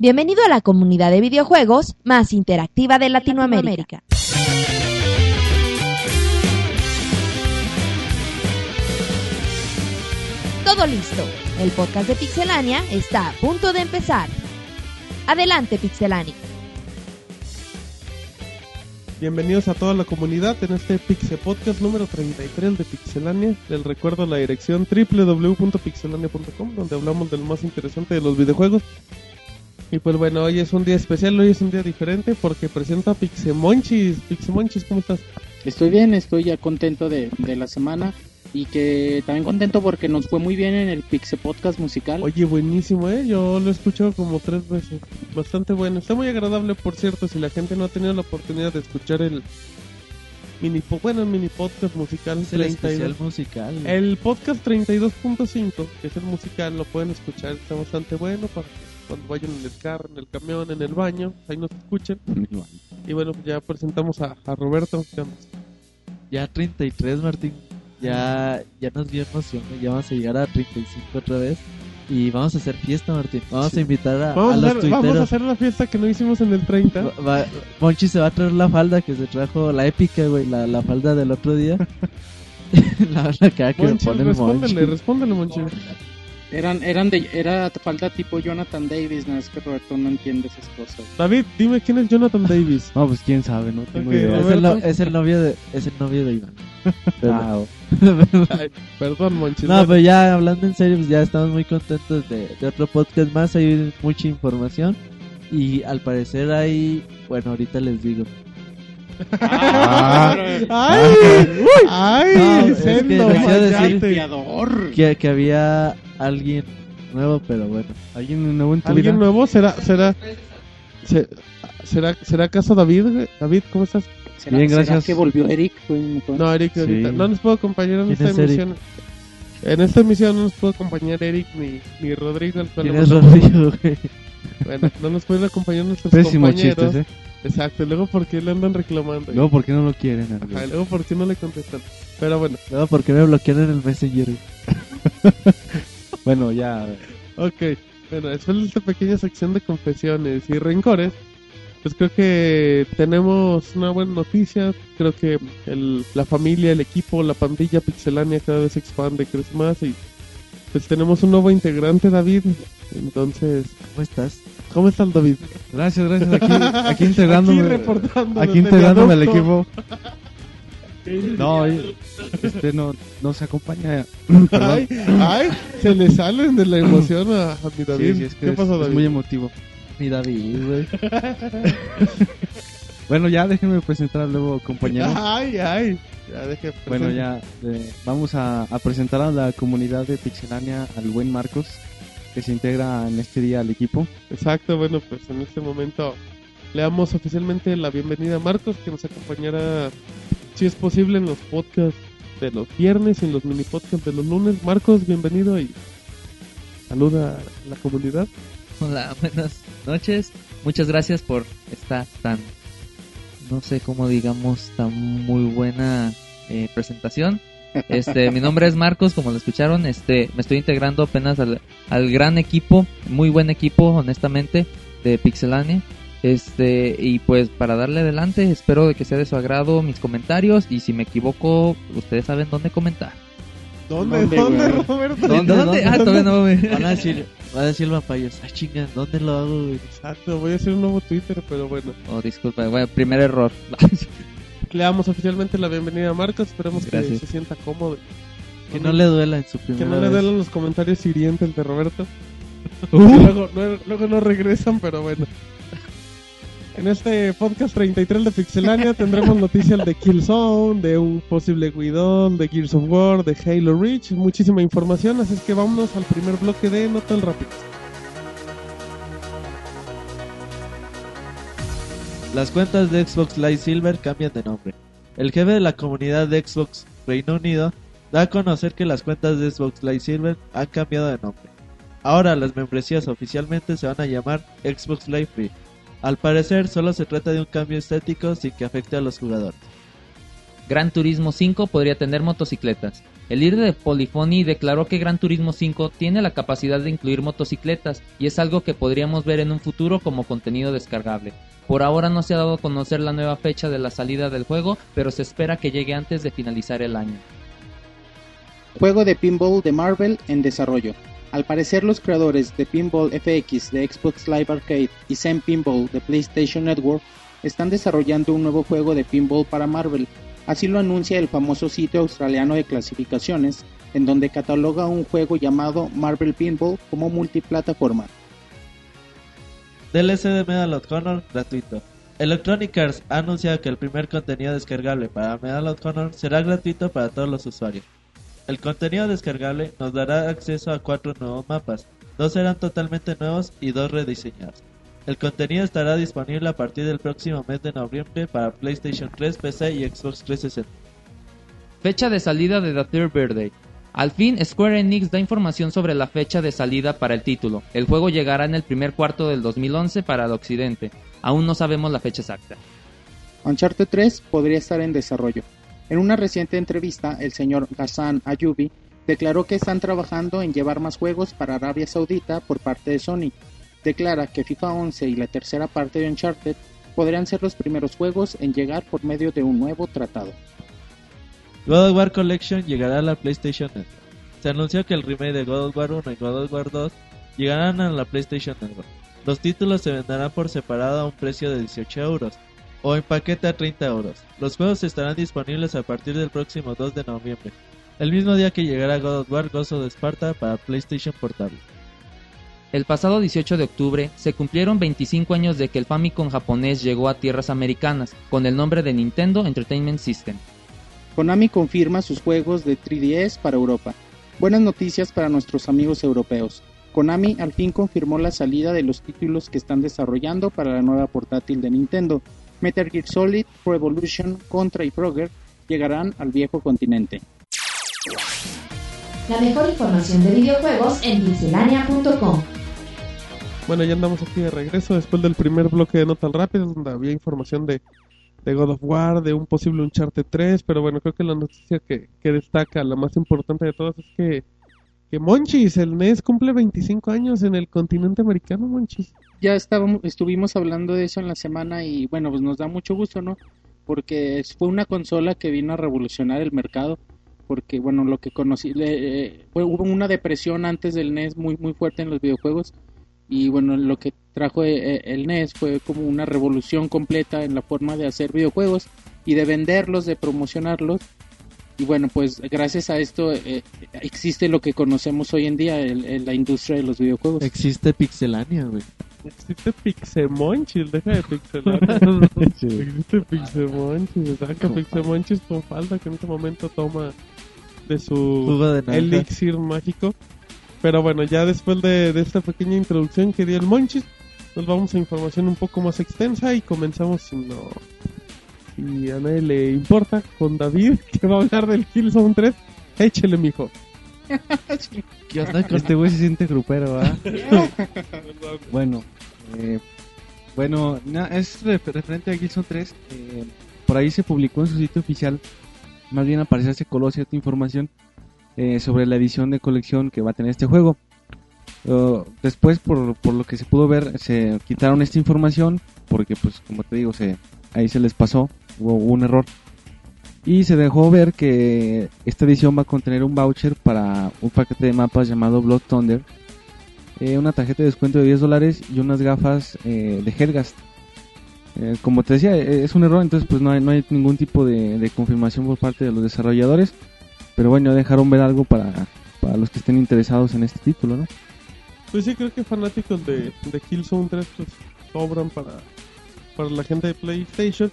Bienvenido a la comunidad de videojuegos más interactiva de Latinoamérica. Todo listo. El podcast de Pixelania está a punto de empezar. Adelante, Pixelania. Bienvenidos a toda la comunidad en este Pixel Podcast número 33 de Pixelania. Les recuerdo la dirección www.pixelania.com donde hablamos de lo más interesante de los videojuegos. Y pues bueno, hoy es un día especial, hoy es un día diferente porque presenta Pixemonchis. Pixemonchis, ¿cómo estás? Estoy bien, estoy ya contento de, de la semana y que también contento porque nos fue muy bien en el Pixel Podcast musical. Oye, buenísimo, ¿eh? Yo lo he escuchado como tres veces. Bastante bueno. Está muy agradable, por cierto, si la gente no ha tenido la oportunidad de escuchar el mini, po- bueno, el mini podcast musical. Es el 32. especial musical. El podcast 32.5, que es el musical, lo pueden escuchar, está bastante bueno para que cuando vayan en el carro, en el camión, en el baño, ahí nos escuchen. Y bueno, pues ya presentamos a, a Roberto. Ya 33, Martín. Ya, ya nos dio emoción. Ya vamos a llegar a 35 otra vez. Y vamos a hacer fiesta, Martín. Vamos a invitar a, Vamos, a a los hacer, vamos a hacer la fiesta que no hicimos en el 30. Va- va- Monchi se va a traer la falda que se trajo, la épica, güey. La, la falda del otro día. la, la cara que me Monchi, pone el respóndele, Monchi. respóndele, Monchi. Eran, eran de, era falta tipo Jonathan Davis, no es que Roberto no entiende esas cosas. David, dime quién es Jonathan Davis. No, pues quién sabe, no tengo idea. Es el, no- Roberto. es el novio de, es el novio de Iván. Ah. Ay, perdón, Monchi. No, pero ya hablando en serio, pues ya estamos muy contentos de, de otro podcast más. Hay mucha información. Y al parecer hay. Bueno, ahorita les digo. Ah. ¡Ay! ¡Ay! No, es que decir. Que, que había alguien nuevo, pero bueno. ¿Alguien nuevo en tu ¿Alguien vida? nuevo? ¿Será, será, se- será, será acaso David? güey? David, ¿cómo estás? ¿Será, Bien, será gracias. que volvió Eric? No, Eric, Sí. ahorita no nos puedo acompañar en ¿Quién esta es Eric? emisión. En esta emisión no nos puede acompañar Eric ni, ni Rodrigo. al cual ¿Quién es Rodrigo, güey? Bueno, no nos pueden acompañar nuestros Pésimos compañeros. chistes, ¿eh? Exacto, luego por qué le andan reclamando. Luego, ¿por qué no lo quieren? Ajá, luego por qué no le contestan. Pero bueno, No, ¿por qué me bloquearon en el Messenger? Bueno, ya. ok. Bueno, después de esta pequeña sección de confesiones y rencores, pues creo que tenemos una buena noticia. Creo que el, la familia, el equipo, la pandilla pixelánea cada vez se expande, crece más y pues tenemos un nuevo integrante, David. Entonces, ¿Cómo estás? ¿cómo estás, David? Gracias, gracias. Aquí, aquí integrándome. Aquí reportando aquí integrándome al equipo. No, este no, no se acompaña. Ay, ay, se le salen de la emoción a, a mi David. Sí, sí, es que ¿Qué es, muy emotivo. Mi David, güey. Bueno, ya déjenme presentar al nuevo compañero. Ay, ay. Ya deje Bueno, ya eh, vamos a, a presentar a la comunidad de Pixelania al buen Marcos, que se integra en este día al equipo. Exacto, bueno, pues en este momento le damos oficialmente la bienvenida a Marcos, que nos acompañará, si es posible, en los podcasts de los viernes y en los mini podcasts de los lunes. Marcos, bienvenido y saluda a la comunidad. Hola, buenas noches. Muchas gracias por esta tan, no sé cómo digamos, tan muy buena eh, presentación. Este, mi nombre es Marcos, como lo escucharon. Este, me estoy integrando apenas al, al gran equipo, muy buen equipo, honestamente, de Pixelania. Este, y pues para darle adelante, espero de que sea de su agrado mis comentarios. Y si me equivoco, ustedes saben dónde comentar. ¿Dónde? ¿Dónde, ¿Dónde, güey? Roberto? ¿Dónde? ¿Dónde? Ah, todavía no me... Van a decir, van a decir. Ah, chinga, ¿dónde lo hago, güey? Exacto, voy a hacer un nuevo Twitter, pero bueno. Oh, disculpa, bueno, primer error. Le damos oficialmente la bienvenida a Marcos, esperemos que se sienta cómodo. Que no le duela en su Que primera no le vez. den los comentarios hirientes de Roberto. Uh. Que luego, no, luego no regresan, pero bueno. En este podcast 33 de Pixelania tendremos noticias de Killzone, de un posible Guidón, de Gears of War, de Halo Reach, muchísima información, así es que vámonos al primer bloque de No tan rápido. Las cuentas de Xbox Live Silver cambian de nombre. El jefe de la comunidad de Xbox Reino Unido da a conocer que las cuentas de Xbox Live Silver han cambiado de nombre. Ahora las membresías oficialmente se van a llamar Xbox Live Free. Al parecer solo se trata de un cambio estético sin que afecte a los jugadores. Gran Turismo 5 podría tener motocicletas. El líder de Polyphony declaró que Gran Turismo 5 tiene la capacidad de incluir motocicletas y es algo que podríamos ver en un futuro como contenido descargable. Por ahora no se ha dado a conocer la nueva fecha de la salida del juego, pero se espera que llegue antes de finalizar el año. Juego de pinball de Marvel en desarrollo. Al parecer los creadores de Pinball FX de Xbox Live Arcade y Zen Pinball de PlayStation Network están desarrollando un nuevo juego de pinball para Marvel. Así lo anuncia el famoso sitio australiano de clasificaciones, en donde cataloga un juego llamado Marvel Pinball como multiplataforma. DLC de Medal of Honor gratuito. Electronic Arts ha anunciado que el primer contenido descargable para Medal of Honor será gratuito para todos los usuarios. El contenido descargable nos dará acceso a cuatro nuevos mapas, dos serán totalmente nuevos y dos rediseñados. El contenido estará disponible a partir del próximo mes de noviembre para PlayStation 3, PC y Xbox 360. Fecha de salida de The Third Birthday. Al fin, Square Enix da información sobre la fecha de salida para el título. El juego llegará en el primer cuarto del 2011 para el occidente. Aún no sabemos la fecha exacta. Uncharted 3 podría estar en desarrollo. En una reciente entrevista, el señor Ghassan Ayubi declaró que están trabajando en llevar más juegos para Arabia Saudita por parte de Sony. Declara que FIFA 11 y la tercera parte de Uncharted podrían ser los primeros juegos en llegar por medio de un nuevo tratado. God of War Collection llegará a la PlayStation Network. Se anunció que el remake de God of War 1 y God of War 2 llegarán a la PlayStation Network. Los títulos se venderán por separado a un precio de 18 euros o en paquete a 30 euros. Los juegos estarán disponibles a partir del próximo 2 de noviembre, el mismo día que llegará God of War Gozo de Esparta para PlayStation Portable. El pasado 18 de octubre se cumplieron 25 años de que el Famicom japonés llegó a tierras americanas con el nombre de Nintendo Entertainment System. Konami confirma sus juegos de 3DS para Europa. Buenas noticias para nuestros amigos europeos. Konami al fin confirmó la salida de los títulos que están desarrollando para la nueva portátil de Nintendo. Metal Gear Solid, Pro Evolution, Contra y Frogger llegarán al viejo continente. La mejor información de videojuegos en pixelania.com. Bueno, ya andamos aquí de regreso después del primer bloque de Notas Rápidas, donde había información de, de God of War, de un posible Uncharted 3, pero bueno, creo que la noticia que, que destaca, la más importante de todas, es que, que Monchis, el NES, cumple 25 años en el continente americano, Monchis. Ya estábamos, estuvimos hablando de eso en la semana y bueno, pues nos da mucho gusto, ¿no? Porque fue una consola que vino a revolucionar el mercado porque bueno lo que conocí eh, hubo una depresión antes del NES muy muy fuerte en los videojuegos y bueno lo que trajo eh, el NES fue como una revolución completa en la forma de hacer videojuegos y de venderlos de promocionarlos y bueno pues gracias a esto eh, existe lo que conocemos hoy en día el, la industria de los videojuegos. Existe Pixelania güey. Existe Pixemonchis, deja de Pixelania. Existe Pixemonchis, saca Pixemonchis con falda que en este momento toma de su elixir mágico. Pero bueno, ya después de, de, esta pequeña introducción que dio el Monchis, nos vamos a información un poco más extensa y comenzamos si no... Si a nadie le importa, con David, que va a hablar del Killzone 3. Échele, mijo. ¿Qué onda? Este güey se siente grupero, ¿ah? bueno, eh, bueno, es referente a Killzone 3. Eh, por ahí se publicó en su sitio oficial más bien apareció se coló cierta información eh, sobre la edición de colección que va a tener este juego. Uh, después, por, por, lo que se pudo ver, se quitaron esta información porque, pues, como te digo, se, ahí se les pasó, hubo, un error. Y se dejó ver que esta edición va a contener un voucher para un paquete de mapas llamado Blood Thunder, eh, una tarjeta de descuento de 10 dólares y unas gafas eh, de Hellgast eh, como te decía, eh, es un error, entonces pues no hay, no hay ningún tipo de, confirmación por parte de los desarrolladores. Pero bueno, dejaron ver algo para, para los que estén interesados en este título, ¿no? Pues sí, creo que fanáticos de, de Killzone 3 pues sobran para, para la gente de PlayStation.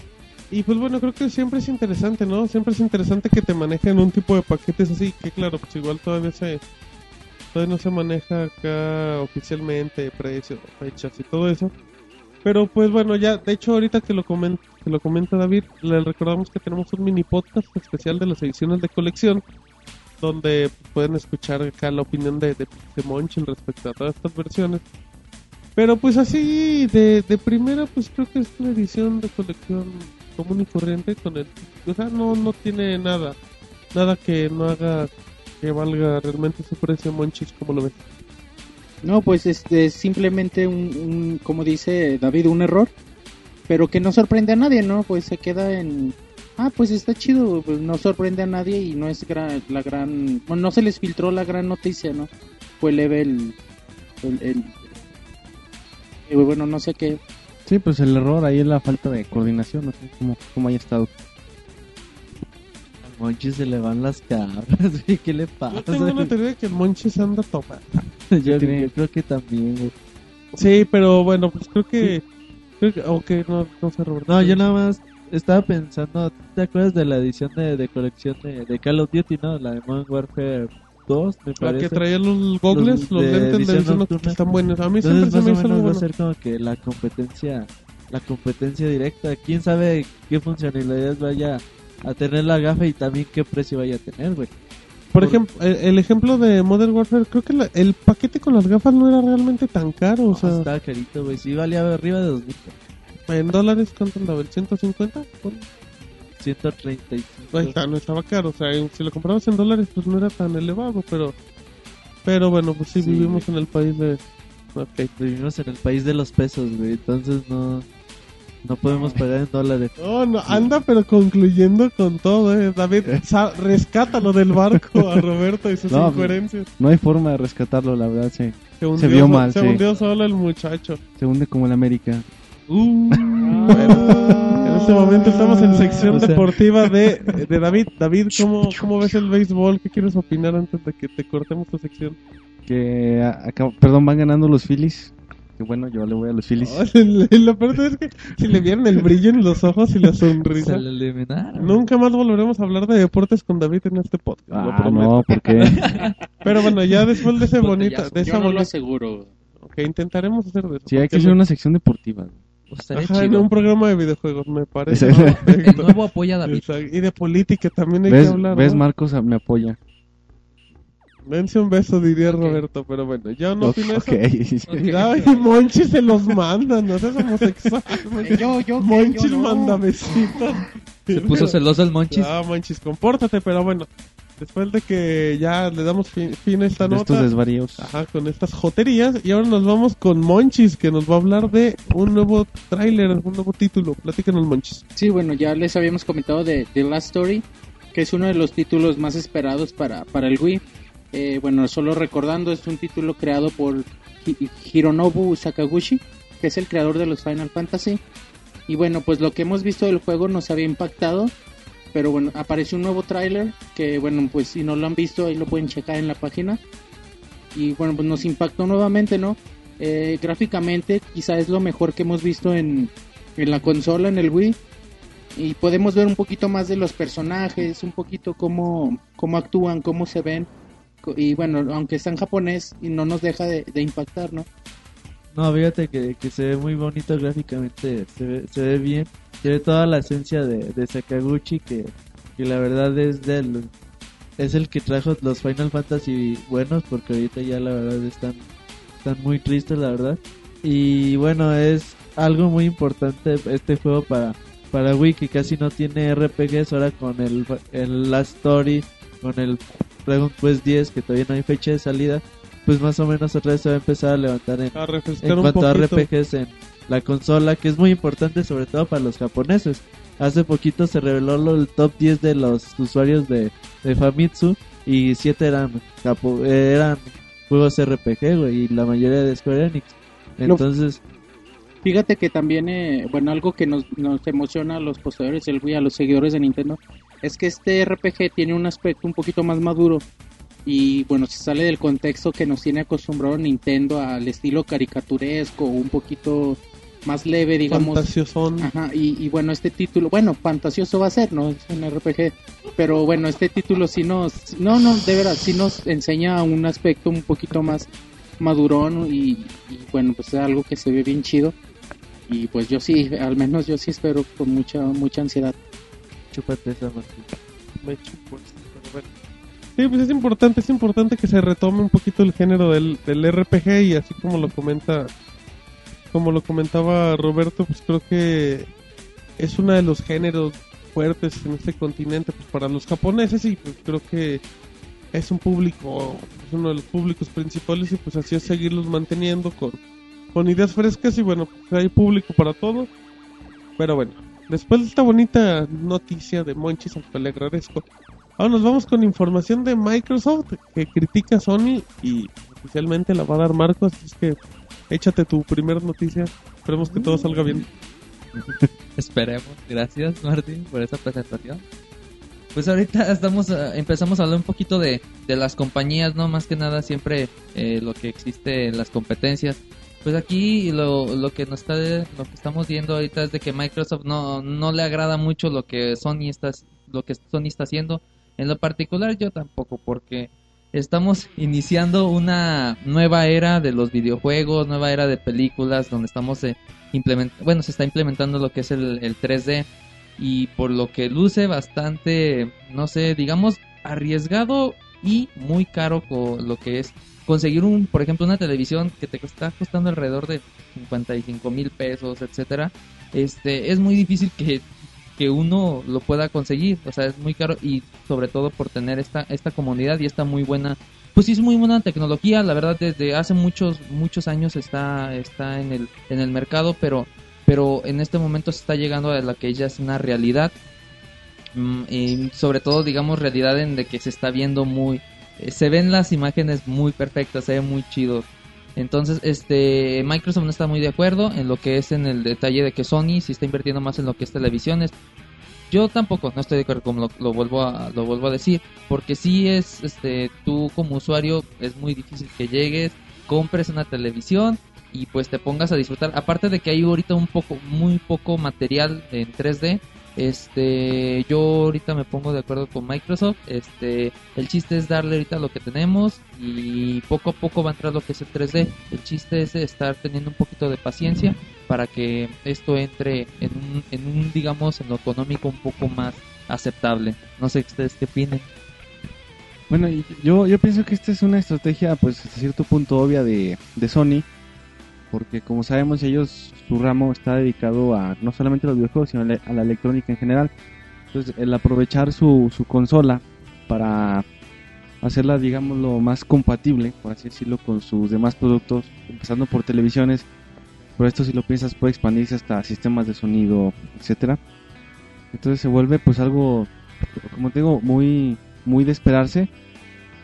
Y pues bueno, creo que siempre es interesante, ¿no? Siempre es interesante que te manejen un tipo de paquetes así, que claro, pues igual todavía se todavía no se maneja acá oficialmente precio, fechas y todo eso. Pero pues bueno, ya, de hecho ahorita que lo comenta, que lo comenta David, le recordamos que tenemos un mini podcast especial de las ediciones de colección, donde pueden escuchar acá la opinión de, de, de respecto a todas estas versiones. Pero pues así, de, de primera, pues creo que es una edición de colección común y corriente con el... O sea, no, no tiene nada, nada que no haga que valga realmente su precio Monchis, como lo ves? No, pues este es simplemente un, un, como dice David, un error, pero que no sorprende a nadie, ¿no? Pues se queda en, ah, pues está chido, pues no sorprende a nadie y no es gran, la gran, bueno, no se les filtró la gran noticia, ¿no? Fue leve el, el, el- eh, bueno, no sé qué, Sí, pues el error ahí es la falta de coordinación, no sé cómo, cómo haya estado. Al Monchi se le van las cabras, güey. ¿Qué le pasa? Yo tengo una teoría de que el Monchis anda tomando. yo, creo que también, güey. Sí, pero bueno, pues creo que... Creo que ok, no, no sé, Roberto. No, yo nada más estaba pensando, ¿te acuerdas de la edición de, de colección de, de Call of Duty, no? La de Modern Warfare 2, me La parece. que traía los gogles, Los los, de lentes de edición nocturna. están buenos. A mí Entonces siempre se me hizo algo va a bueno. ser como que la competencia, la competencia directa. ¿Quién sabe qué funcionalidades vaya a tener la gafa y también qué precio vaya a tener, güey? Por ejemplo, el, el ejemplo de Modern Warfare, creo que la- el paquete con las gafas no era realmente tan caro. O sea, estaba carito, güey. Sí valía arriba de 2000, en dólares, ¿cuánto andaba? ¿El 150? Bueno, 135. Ahí está, no estaba caro. O sea, si lo comprabas en dólares, pues no era tan elevado. Pero, pero bueno, pues sí, Sí, vivimos en el país de. Vivimos en el país de los pesos, güey. Entonces no, no podemos pagar en dólares. No, no, anda, pero concluyendo con todo, eh. David, rescátalo del barco a Roberto y sus No, incoherencias. No hay forma de rescatarlo, la verdad, se, Se, hundió, vio so- mal, Se sí. hundió solo el muchacho. se hunde como el América. Uh, bueno, en este momento estamos en sección O sea- deportiva de, de David. David, ¿cómo, ¿cómo ves el béisbol? ¿Qué quieres opinar antes de que te cortemos tu sección? Que, a- acá- perdón, van ganando los Phillies. Que bueno, yo le voy a los Phillies. Lo peor es que si le vieron el brillo en los ojos y la sonrisa, Se eliminaron. nunca más volveremos a hablar de deportes con David en este podcast. lo Ah, prometo. no, porque Pero bueno, ya después de ese bonita, Botellazo. de yo esa no lo bonita, aseguro. ok, intentaremos hacer de eso. sí hay que hacer lo- una sección deportiva. Pues estaría Ajá, en chido. un programa de videojuegos, me parece. El perfecto. nuevo apoya a David. Exacto. Y de política también hay que ¿Ves, hablar. ¿ves ¿no? Marcos me apoya? Dense un beso, diría Ok. Roberto, pero bueno, yo no opino eso. Ok. Ay, Monchi se los manda, no seas homosexual. Yo, yo, Monchis yo no. manda besitos. Se puso celoso el Monchis. Ah, Monchis, compórtate, pero bueno, después de que ya le damos fin, fin a esta De estos nota, desvaríos. ajá, con estas joterías, y ahora nos vamos con Monchis, que nos va a hablar de un nuevo tráiler, un nuevo título. Platícanos, Monchis. Sí, bueno, ya les habíamos comentado de The Last Story, que es uno de los títulos más esperados para, para el Wii. Eh, bueno, solo recordando, es un título creado por Hi- Hironobu Sakaguchi, que es el creador de los Final Fantasy. Y bueno, pues lo que hemos visto del juego nos había impactado, pero bueno, apareció un nuevo tráiler que bueno, pues si no lo han visto ahí lo pueden checar en la página. Y bueno, pues nos impactó nuevamente, ¿no? Eh, gráficamente quizá es lo mejor que hemos visto en, en la consola, en el Wii. Y podemos ver un poquito más de los personajes, un poquito cómo, cómo actúan, cómo se ven. Y bueno, aunque está en japonés y no nos deja de, de impactar, ¿no? No, fíjate que, que se ve muy bonito gráficamente, se ve, se ve bien, ve toda la esencia de, de Sakaguchi que, que la verdad es del es el que trajo los Final Fantasy buenos porque ahorita ya la verdad están están muy tristes la verdad. Y bueno es algo muy importante este juego para para Wii que casi no tiene RPGs ahora con el el Last Story con el Dragon Quest 10 que todavía no hay fecha de salida pues más o menos otra vez se va a empezar a levantar en, A cuanto a. RPGs en la consola, que es muy importante sobre todo para los japoneses. Hace poquito se reveló lo- el top 10 de los usuarios de, de Famitsu y 7 eran, japo- eh, eran juegos RPG, güey, y la mayoría de Square Enix. Entonces, Fíjate que también, eh, bueno, algo que nos, nos emociona a los poseedores del Wii, a los seguidores de Nintendo, es que este RPG tiene un aspecto un poquito más maduro y bueno, se sale del contexto que nos tiene acostumbrado Nintendo al estilo caricaturesco, un poquito más leve, digamos. Fantasiosón. Ajá, y, y bueno, este título, bueno, fantasioso va a ser, ¿no? Es un RPG, pero bueno, este título sí nos, no, no, de verdad, sí nos enseña un aspecto un poquito más madurón y, y bueno, pues es algo que se ve bien chido. Y pues yo sí, al menos yo sí espero con mucha, mucha ansiedad. chúpate esa Martín. Me chupo esto, pero bueno. Sí, pues es importante, es importante que se retome un poquito el género del, del RPG y así como lo comenta, como lo comentaba Roberto, pues creo que es uno de los géneros fuertes en este continente pues para los japoneses y pues creo que es un público, es uno de los públicos principales y pues así es seguirlos manteniendo con, con ideas frescas y bueno, pues hay público para todo. Pero bueno, después de esta bonita noticia de Monchis, al le agradezco, ahora nos vamos con información de Microsoft que critica a Sony y oficialmente la va a dar Marcos, así es que échate tu primera noticia, esperemos que todo salga bien. Esperemos. Gracias, Martín, por esa presentación. Pues ahorita estamos eh, empezamos a hablar un poquito de, de las compañías, ¿no? Más que nada siempre eh, lo que existe en las competencias. Pues aquí lo, lo que nos está lo que estamos viendo ahorita es de que Microsoft no, no le agrada mucho lo que Sony está lo que Sony está haciendo. En lo particular yo tampoco porque estamos iniciando una nueva era de los videojuegos, nueva era de películas donde estamos eh, bueno, se está implementando lo que es el, el 3D y por lo que luce bastante, no sé, digamos, arriesgado y muy caro con lo que es conseguir un, por ejemplo, una televisión que te está costando alrededor de 55 mil pesos, etcétera, este, es muy difícil que, que uno lo pueda conseguir, o sea, es muy caro y sobre todo por tener esta, esta comunidad y esta muy buena, pues sí es muy buena tecnología, la verdad desde hace muchos, muchos años está, está en el, en el mercado, pero pero en este momento se está llegando a la que ya es una realidad mm, y sobre todo digamos realidad en de que se está viendo muy eh, se ven las imágenes muy perfectas se ve muy chido entonces este Microsoft no está muy de acuerdo en lo que es en el detalle de que Sony sí está invirtiendo más en lo que es televisiones yo tampoco no estoy de acuerdo como lo, lo vuelvo a lo vuelvo a decir porque sí es este tú como usuario es muy difícil que llegues compres una televisión y pues te pongas a disfrutar. Aparte de que hay ahorita un poco, muy poco material en 3D. Este, yo ahorita me pongo de acuerdo con Microsoft. Este, el chiste es darle ahorita lo que tenemos y poco a poco va a entrar lo que es el 3D. El chiste es estar teniendo un poquito de paciencia para que esto entre en un, en un digamos, en lo económico un poco más aceptable. No sé ustedes qué opinen. Bueno, yo, yo pienso que esta es una estrategia, pues, hasta cierto punto obvia de, de Sony porque como sabemos ellos su ramo está dedicado a no solamente a los videojuegos sino a la electrónica en general. Entonces el aprovechar su, su consola para hacerla digamos lo más compatible por así decirlo con sus demás productos empezando por televisiones por esto si lo piensas puede expandirse hasta sistemas de sonido etcétera. Entonces se vuelve pues algo como te digo muy muy de esperarse.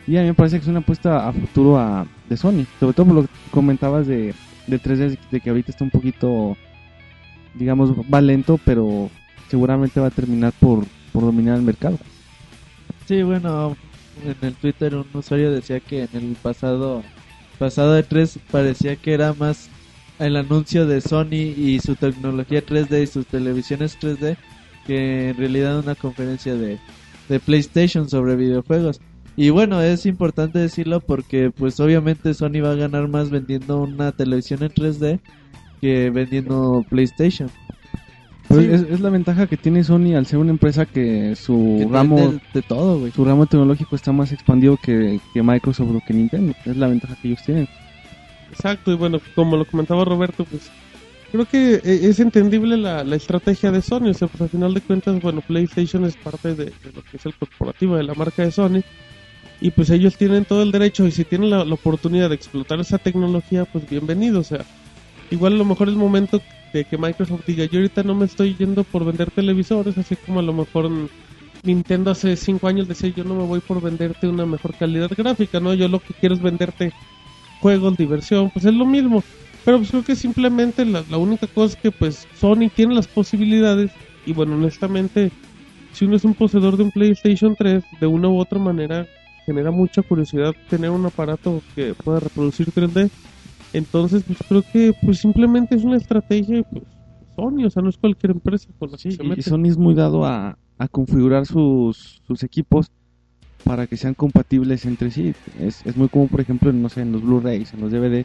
Y a mí me parece que es una apuesta a futuro a, de Sony. Sobre todo por lo que comentabas de de 3D de que ahorita está un poquito, digamos, va lento, pero seguramente va a terminar por, por dominar el mercado. Sí, bueno, en el Twitter un usuario decía que en el pasado pasado de 3 parecía que era más el anuncio de Sony y su tecnología 3D y sus televisiones 3D que en realidad una conferencia de, de PlayStation sobre videojuegos. Y bueno, es importante decirlo porque pues obviamente Sony va a ganar más vendiendo una televisión en 3D que vendiendo PlayStation. es, la ventaja que tiene Sony al ser una empresa que su ramo de, todo, güey. Su ramo tecnológico está más expandido que, que Microsoft o que Nintendo. Es la ventaja que ellos tienen. Exacto, y bueno, como lo comentaba Roberto, pues creo que e, es entendible la, la estrategia de Sony. O sea, pues al final de cuentas, bueno, PlayStation es parte de, de lo que es el corporativo de la marca de Sony y pues ellos tienen todo el derecho y si tienen la, oportunidad de explotar esa tecnología, pues bienvenido. O sea, igual a lo mejor es momento de que Microsoft diga, yo ahorita no me estoy yendo por vender televisores, así como a lo mejor Nintendo hace cinco años decía, yo no me voy por venderte una mejor calidad gráfica, ¿no? Yo lo que quiero es venderte juegos, diversión, pues es lo mismo. Pero pues creo que simplemente la, la única cosa es que pues Sony tiene las posibilidades y bueno, honestamente, si uno es un poseedor de un PlayStation 3, de una u otra manera genera mucha curiosidad tener un aparato que pueda reproducir 3D. Entonces, pues creo que pues simplemente es una estrategia pues Sony, o sea, no es cualquier empresa con la Y Sony es muy dado a, a configurar sus, sus equipos para que sean compatibles entre sí. Es, es muy común, por ejemplo, en, no sé, en los Blu-rays, en los DVD,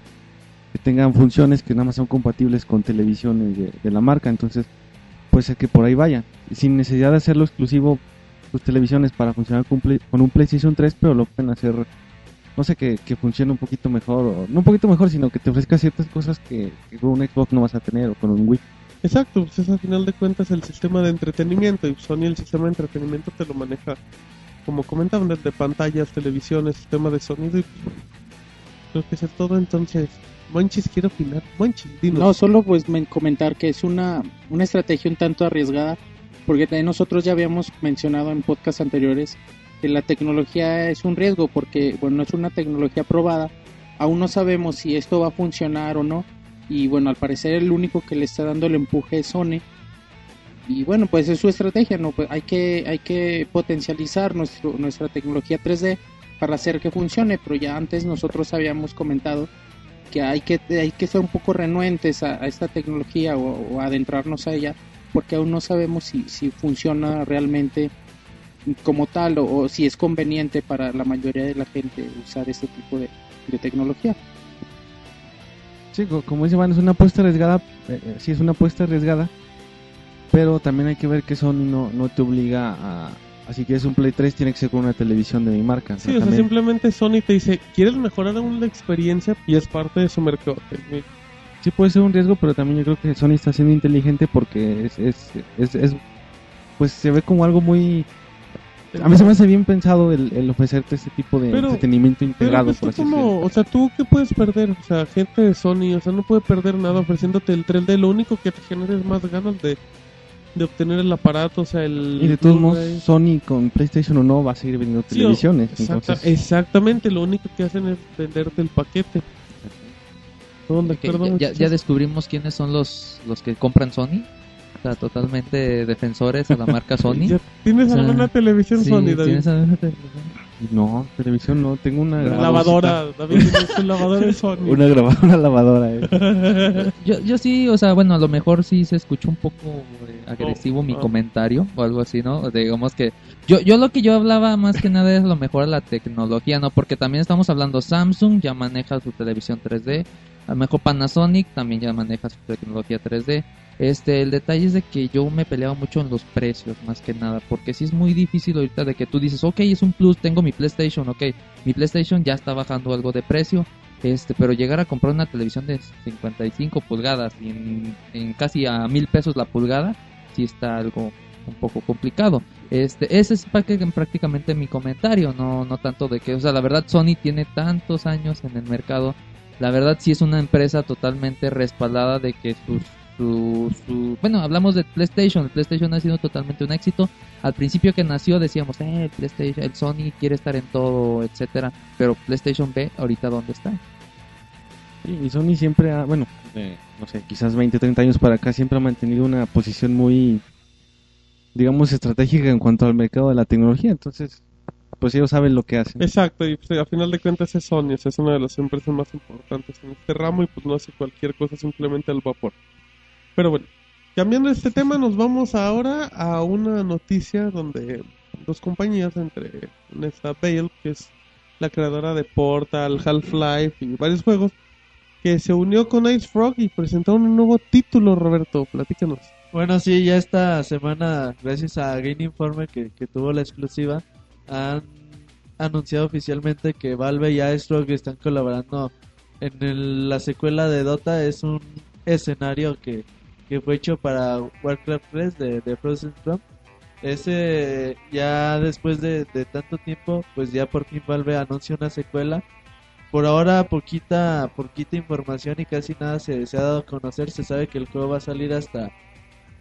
que tengan funciones que nada más son compatibles con televisiones de, de la marca. Entonces, puede ser que por ahí vayan. Sin necesidad de hacerlo exclusivo sus televisiones para funcionar con, con, un PlayStation 3, pero lo pueden hacer, no sé, que, que funcione un poquito mejor, o no un poquito mejor, sino que te ofrezca ciertas cosas que, con un Xbox no vas a tener o con un Wii. Exacto, pues es al final de cuentas el sistema de entretenimiento y Sony el sistema de entretenimiento te lo maneja como comentaban, desde pantallas, televisiones, sistema de sonido y pues, creo que eso es todo. Entonces, Monchis, quiero opinar. Monchis, dinos. No, solo pues men- comentar que es una, una estrategia un tanto arriesgada, porque también nosotros ya habíamos mencionado en podcasts anteriores que la tecnología es un riesgo, porque bueno, no es una tecnología probada, aún no sabemos si esto va a funcionar o no, y bueno, al parecer el único que le está dando el empuje es Sony, y bueno, pues es su estrategia, ¿no? Pues hay que, hay que potencializar nuestro, nuestra tecnología 3D para hacer que funcione, pero ya antes nosotros habíamos comentado que hay que hay que ser un poco renuentes a, esta tecnología o adentrarnos a ella porque aún no sabemos si, si funciona realmente como tal o, o si es conveniente para la mayoría de la gente usar este tipo de, de tecnología. Sí, co- como dice Van, es una apuesta arriesgada. eh, eh, sí, es una apuesta arriesgada. Pero también hay que ver que Sony no, no te obliga a. Así que es un Play 3, tiene que ser con una televisión de mi marca. Sí, o sea, también- simplemente Sony te dice, ¿quieres mejorar aún la experiencia? Y es parte de su mercado. Sí puede ser un riesgo, pero también yo creo que Sony está siendo inteligente porque es, es, es, es- pues se ve como algo muy a mí se me hace bien pensado el, el ofrecerte este tipo de Pero- entretenimiento integrado pues, por así como, o sea, ¿tú qué puedes perder? O sea, gente de Sony, o sea, no puede perder nada ofreciéndote el 3D. Lo único que te genera es más ganas de, de obtener el aparato, o sea, el... y de todos modos Sony con PlayStation o no va a seguir vendiendo Sí, televisiones exacta- entonces exactamente, lo único que hacen es venderte el paquete. ¿Todos de Ok, acuerdo, ya- ya, ya descubrimos quiénes son los, los que compran Sony. O sea, totalmente defensores a la marca Sony. ¿Ya ¿Tienes O sea, alguna televisión Sí, Sony, David? ¿tienes alguna televisión? no televisión no tengo una Una grabadora lavadora, David, tu lavadora de Sony. una grabadora lavadora eh. Yo, yo sí, o sea, bueno, a lo mejor sí se escuchó un poco eh, agresivo Oh, mi ah. comentario o algo así, ¿no? Digamos que yo, yo lo que yo hablaba más que nada es a lo mejor la tecnología, ¿no? Porque también estamos hablando Samsung ya maneja su televisión 3D, a lo mejor Panasonic también ya maneja su tecnología 3D. Este, el detalle es de que yo me peleaba mucho en los precios, más que nada, porque sí es muy difícil ahorita de que tú dices, ok, es un plus, tengo mi PlayStation, ok, mi PlayStation ya está bajando algo de precio, este, pero llegar a comprar una televisión de 55 pulgadas y en, casi a mil pesos la pulgada, sí está algo un poco complicado. Este, ese es prácti- prácticamente mi comentario, no, no tanto de que, o sea, la verdad Sony tiene tantos años en el mercado, la verdad sí es una empresa totalmente respaldada de que sus su, su- bueno, hablamos de PlayStation, el PlayStation ha sido totalmente un éxito. Al principio que nació decíamos, eh, PlayStation, el Sony quiere estar en todo, etcétera, pero PlayStation ve ahorita dónde está. Sí, y Sony siempre ha, bueno, eh, no sé, quizás 20, 30 años para acá, siempre ha mantenido una posición muy, digamos, estratégica en cuanto al mercado de la tecnología. Entonces, pues ellos saben lo que hacen. Exacto, y pues, a final de cuentas es Sony, o sea, es una de las empresas más importantes en este ramo y pues no hace cualquier cosa simplemente al vapor. Pero bueno, cambiando este tema, nos vamos ahora a una noticia donde dos compañías, entre esta Bale, que es la creadora de Portal, Half-Life y varios juegos, que se unió con Ice Frog y presentó un nuevo título, Roberto, platícanos. Bueno, sí, ya esta semana, gracias a Game Informer que, que tuvo la exclusiva, han anunciado oficialmente que Valve y Icerock están colaborando en el- la secuela de Dota. Es un escenario que, que fue hecho para Warcraft 3 de, de Frozen Throne. Ese, ya después de, de tanto tiempo, pues ya por fin Valve anuncia una secuela. Por ahora, poquita, poquita información y casi nada se, se ha dado a conocer. Se sabe que el juego va a salir hasta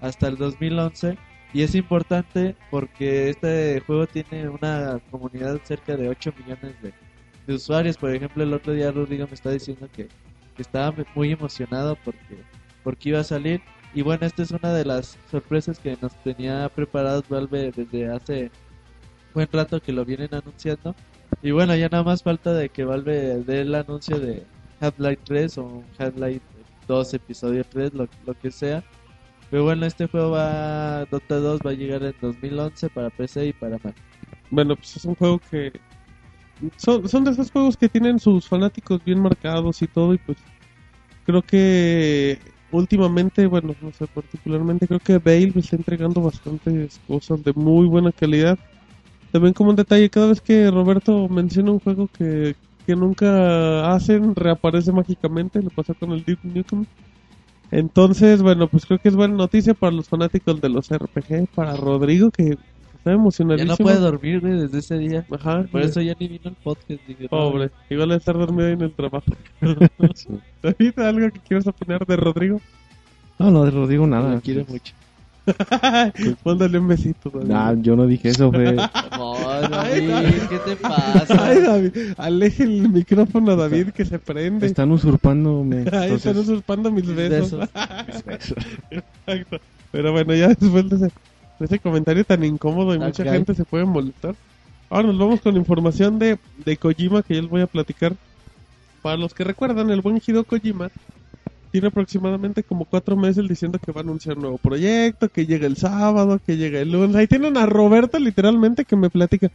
hasta el 2011 y es importante porque este juego tiene una comunidad cerca de 8 millones de, usuarios. Por ejemplo, el otro día Rodrigo me está diciendo que, que estaba muy emocionado porque, porque iba a salir. Y bueno, esta es una de las sorpresas que nos tenía preparados Valve desde hace buen rato que lo vienen anunciando. Y bueno, ya nada más falta de que Valve dé el anuncio de Half-Life 3 o Half-Life 2, episodio 3, lo, lo que sea. Pero bueno, este juego va, Dota 2 va a llegar en 2011 para PC y para Mac. Bueno, pues es un juego que son, son de esos juegos que tienen sus fanáticos bien marcados y todo y pues creo que últimamente, bueno, no sé, particularmente creo que Bale me está entregando bastantes cosas de muy buena calidad. También como un detalle, cada vez que Roberto menciona un juego que, que nunca hacen, reaparece mágicamente, le pasa con el Duke Nukem. Entonces, bueno, pues creo que es buena noticia para los fanáticos de los RPG, para Rodrigo, que está Ya emocionadísimo. no puede dormir, güey, desde ese día. Ajá. Por eso ya ni vino el podcast. Pobre. Igual a estar dormido ahí en el trabajo. David, ¿algo que quieras opinar de Rodrigo? No, no, no digo nada. Lo quiere mucho. Mándale un besito, David. Nah, yo no dije eso, fue. Ay, David, ¿qué te pasa? Ay, David, aleje el micrófono a David que se prende. Están usurpándome. Ahí están Entonces, usurpando mis besos. besos. Exacto. Pero bueno, ya después de ese, de ese comentario tan incómodo y mucha gay. gente se puede molestar. Ahora nos vamos con información de, de Kojima que ya les voy a platicar. Para los que recuerdan, el buen Hideo Kojima tiene aproximadamente como cuatro meses diciendo que va a anunciar un nuevo proyecto, que llega el sábado, que llega el lunes. Ahí tienen a Roberto literalmente que me platica.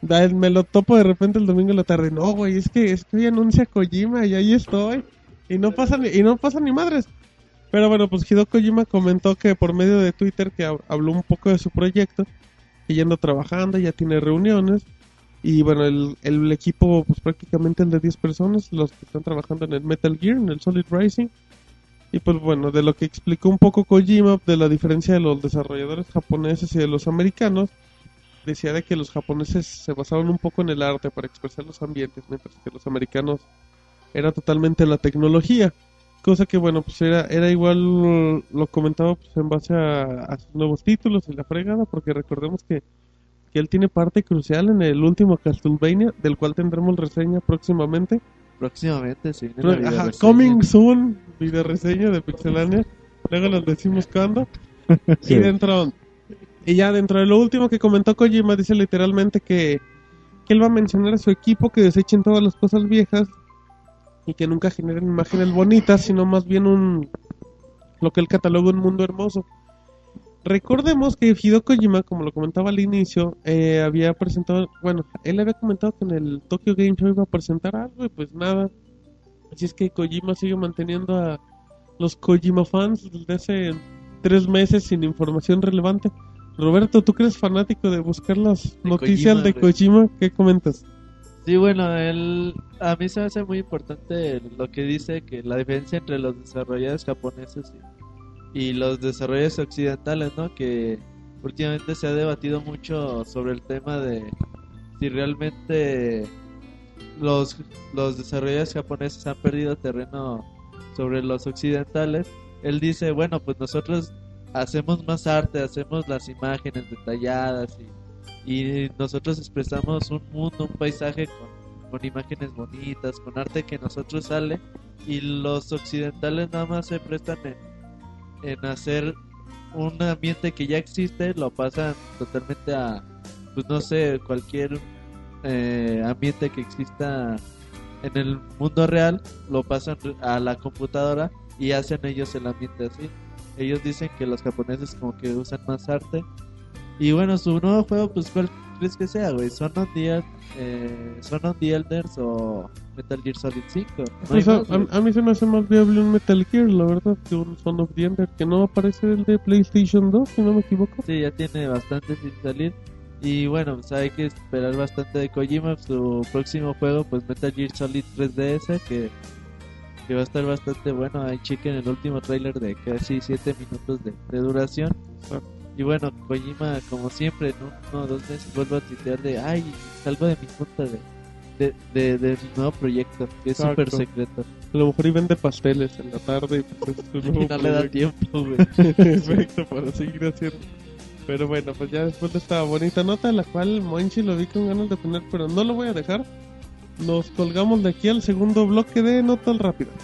Da, me lo topo de repente el domingo en la tarde. No, güey, es que, es que hoy anuncia Kojima y ahí estoy. Y no pasa ni, y no pasa ni madres. Pero bueno, pues Hideo Kojima comentó que por medio de Twitter que hab- habló un poco de su proyecto, que ya anda trabajando, ya tiene reuniones. Y bueno, el, el equipo, pues prácticamente el de 10 personas, los que están trabajando en el Metal Gear, en el Solid Rising. Y pues bueno, de lo que explicó un poco Kojima, de la diferencia de los desarrolladores japoneses y de los americanos, decía de que los japoneses se basaban un poco en el arte para expresar los ambientes, mientras que los americanos era totalmente la tecnología. Cosa que bueno, pues era, era igual, lo comentaba pues en base a, a sus nuevos títulos y la fregada, porque recordemos que, que él tiene parte crucial en el último Castlevania, del cual tendremos reseña próximamente. Próximamente, sí. Ajá, coming soon, video reseña de Pixelania. Luego les decimos cuándo. Sí. Y dentro, y ya dentro de lo último que comentó Kojima, dice literalmente que, que él va a mencionar a su equipo que desechen todas las cosas viejas y que nunca generen imágenes bonitas, sino más bien un lo que él cataloga un mundo hermoso. Recordemos que Hideo Kojima, como lo comentaba al inicio, eh, había presentado, bueno, él había comentado que en el Tokyo Game Show iba a presentar algo y pues nada. Así es que Kojima sigue manteniendo a los Kojima fans desde hace tres meses sin información relevante. Roberto, ¿tú eres fanático de buscar las De noticias Kojima, de. Kojima? ¿Qué comentas? Sí, bueno, él, a mí se me hace muy importante lo que dice que la diferencia entre los desarrolladores japoneses y, y los desarrolladores occidentales, ¿no? Que últimamente se ha debatido mucho sobre el tema de si realmente los, los desarrolladores japoneses han perdido terreno sobre los occidentales. Él dice, bueno, pues nosotros hacemos más arte, hacemos las imágenes detalladas y y nosotros expresamos un mundo, un paisaje con, con imágenes bonitas, con arte que nosotros sale y los occidentales nada más se prestan en, en hacer un ambiente que ya existe, lo pasan totalmente a, pues no sé, cualquier eh, ambiente que exista en el mundo real, lo pasan a la computadora y hacen ellos el ambiente así. Ellos dicen que los japoneses como que usan más arte y bueno, su nuevo juego, pues, ¿cuál crees que sea, güey? ¿Son on the, eh, ¿Son on the Elders o Metal Gear Solid 5? No hay Pues a, más, a- a mí se me hace más viable un Metal Gear, la verdad, que un Son of the Ender, que no aparece el de PlayStation 2, si no me equivoco. Sí, ya tiene bastante sin salir. Y bueno, pues hay que esperar bastante de Kojima. Su próximo juego, pues Metal Gear Solid 3DS, que, que va a estar bastante bueno. Ahí chequen el último tráiler de casi 7 minutos de, de duración. Y bueno, Kojima, como siempre, en uno o dos meses vuelve a tuitear de, ay, salgo de mi junta de, de, de, de mi nuevo proyecto, que es súper secreto. A lo mejor y vende pasteles en la tarde y pues es Y nuevo no le da tiempo, güey. Perfecto, para seguir haciendo. Pero bueno, pues ya después de esta bonita nota, la cual Monchi lo vi con ganas de poner, pero no lo voy a dejar. Nos colgamos de aquí al segundo bloque de notas rápidas.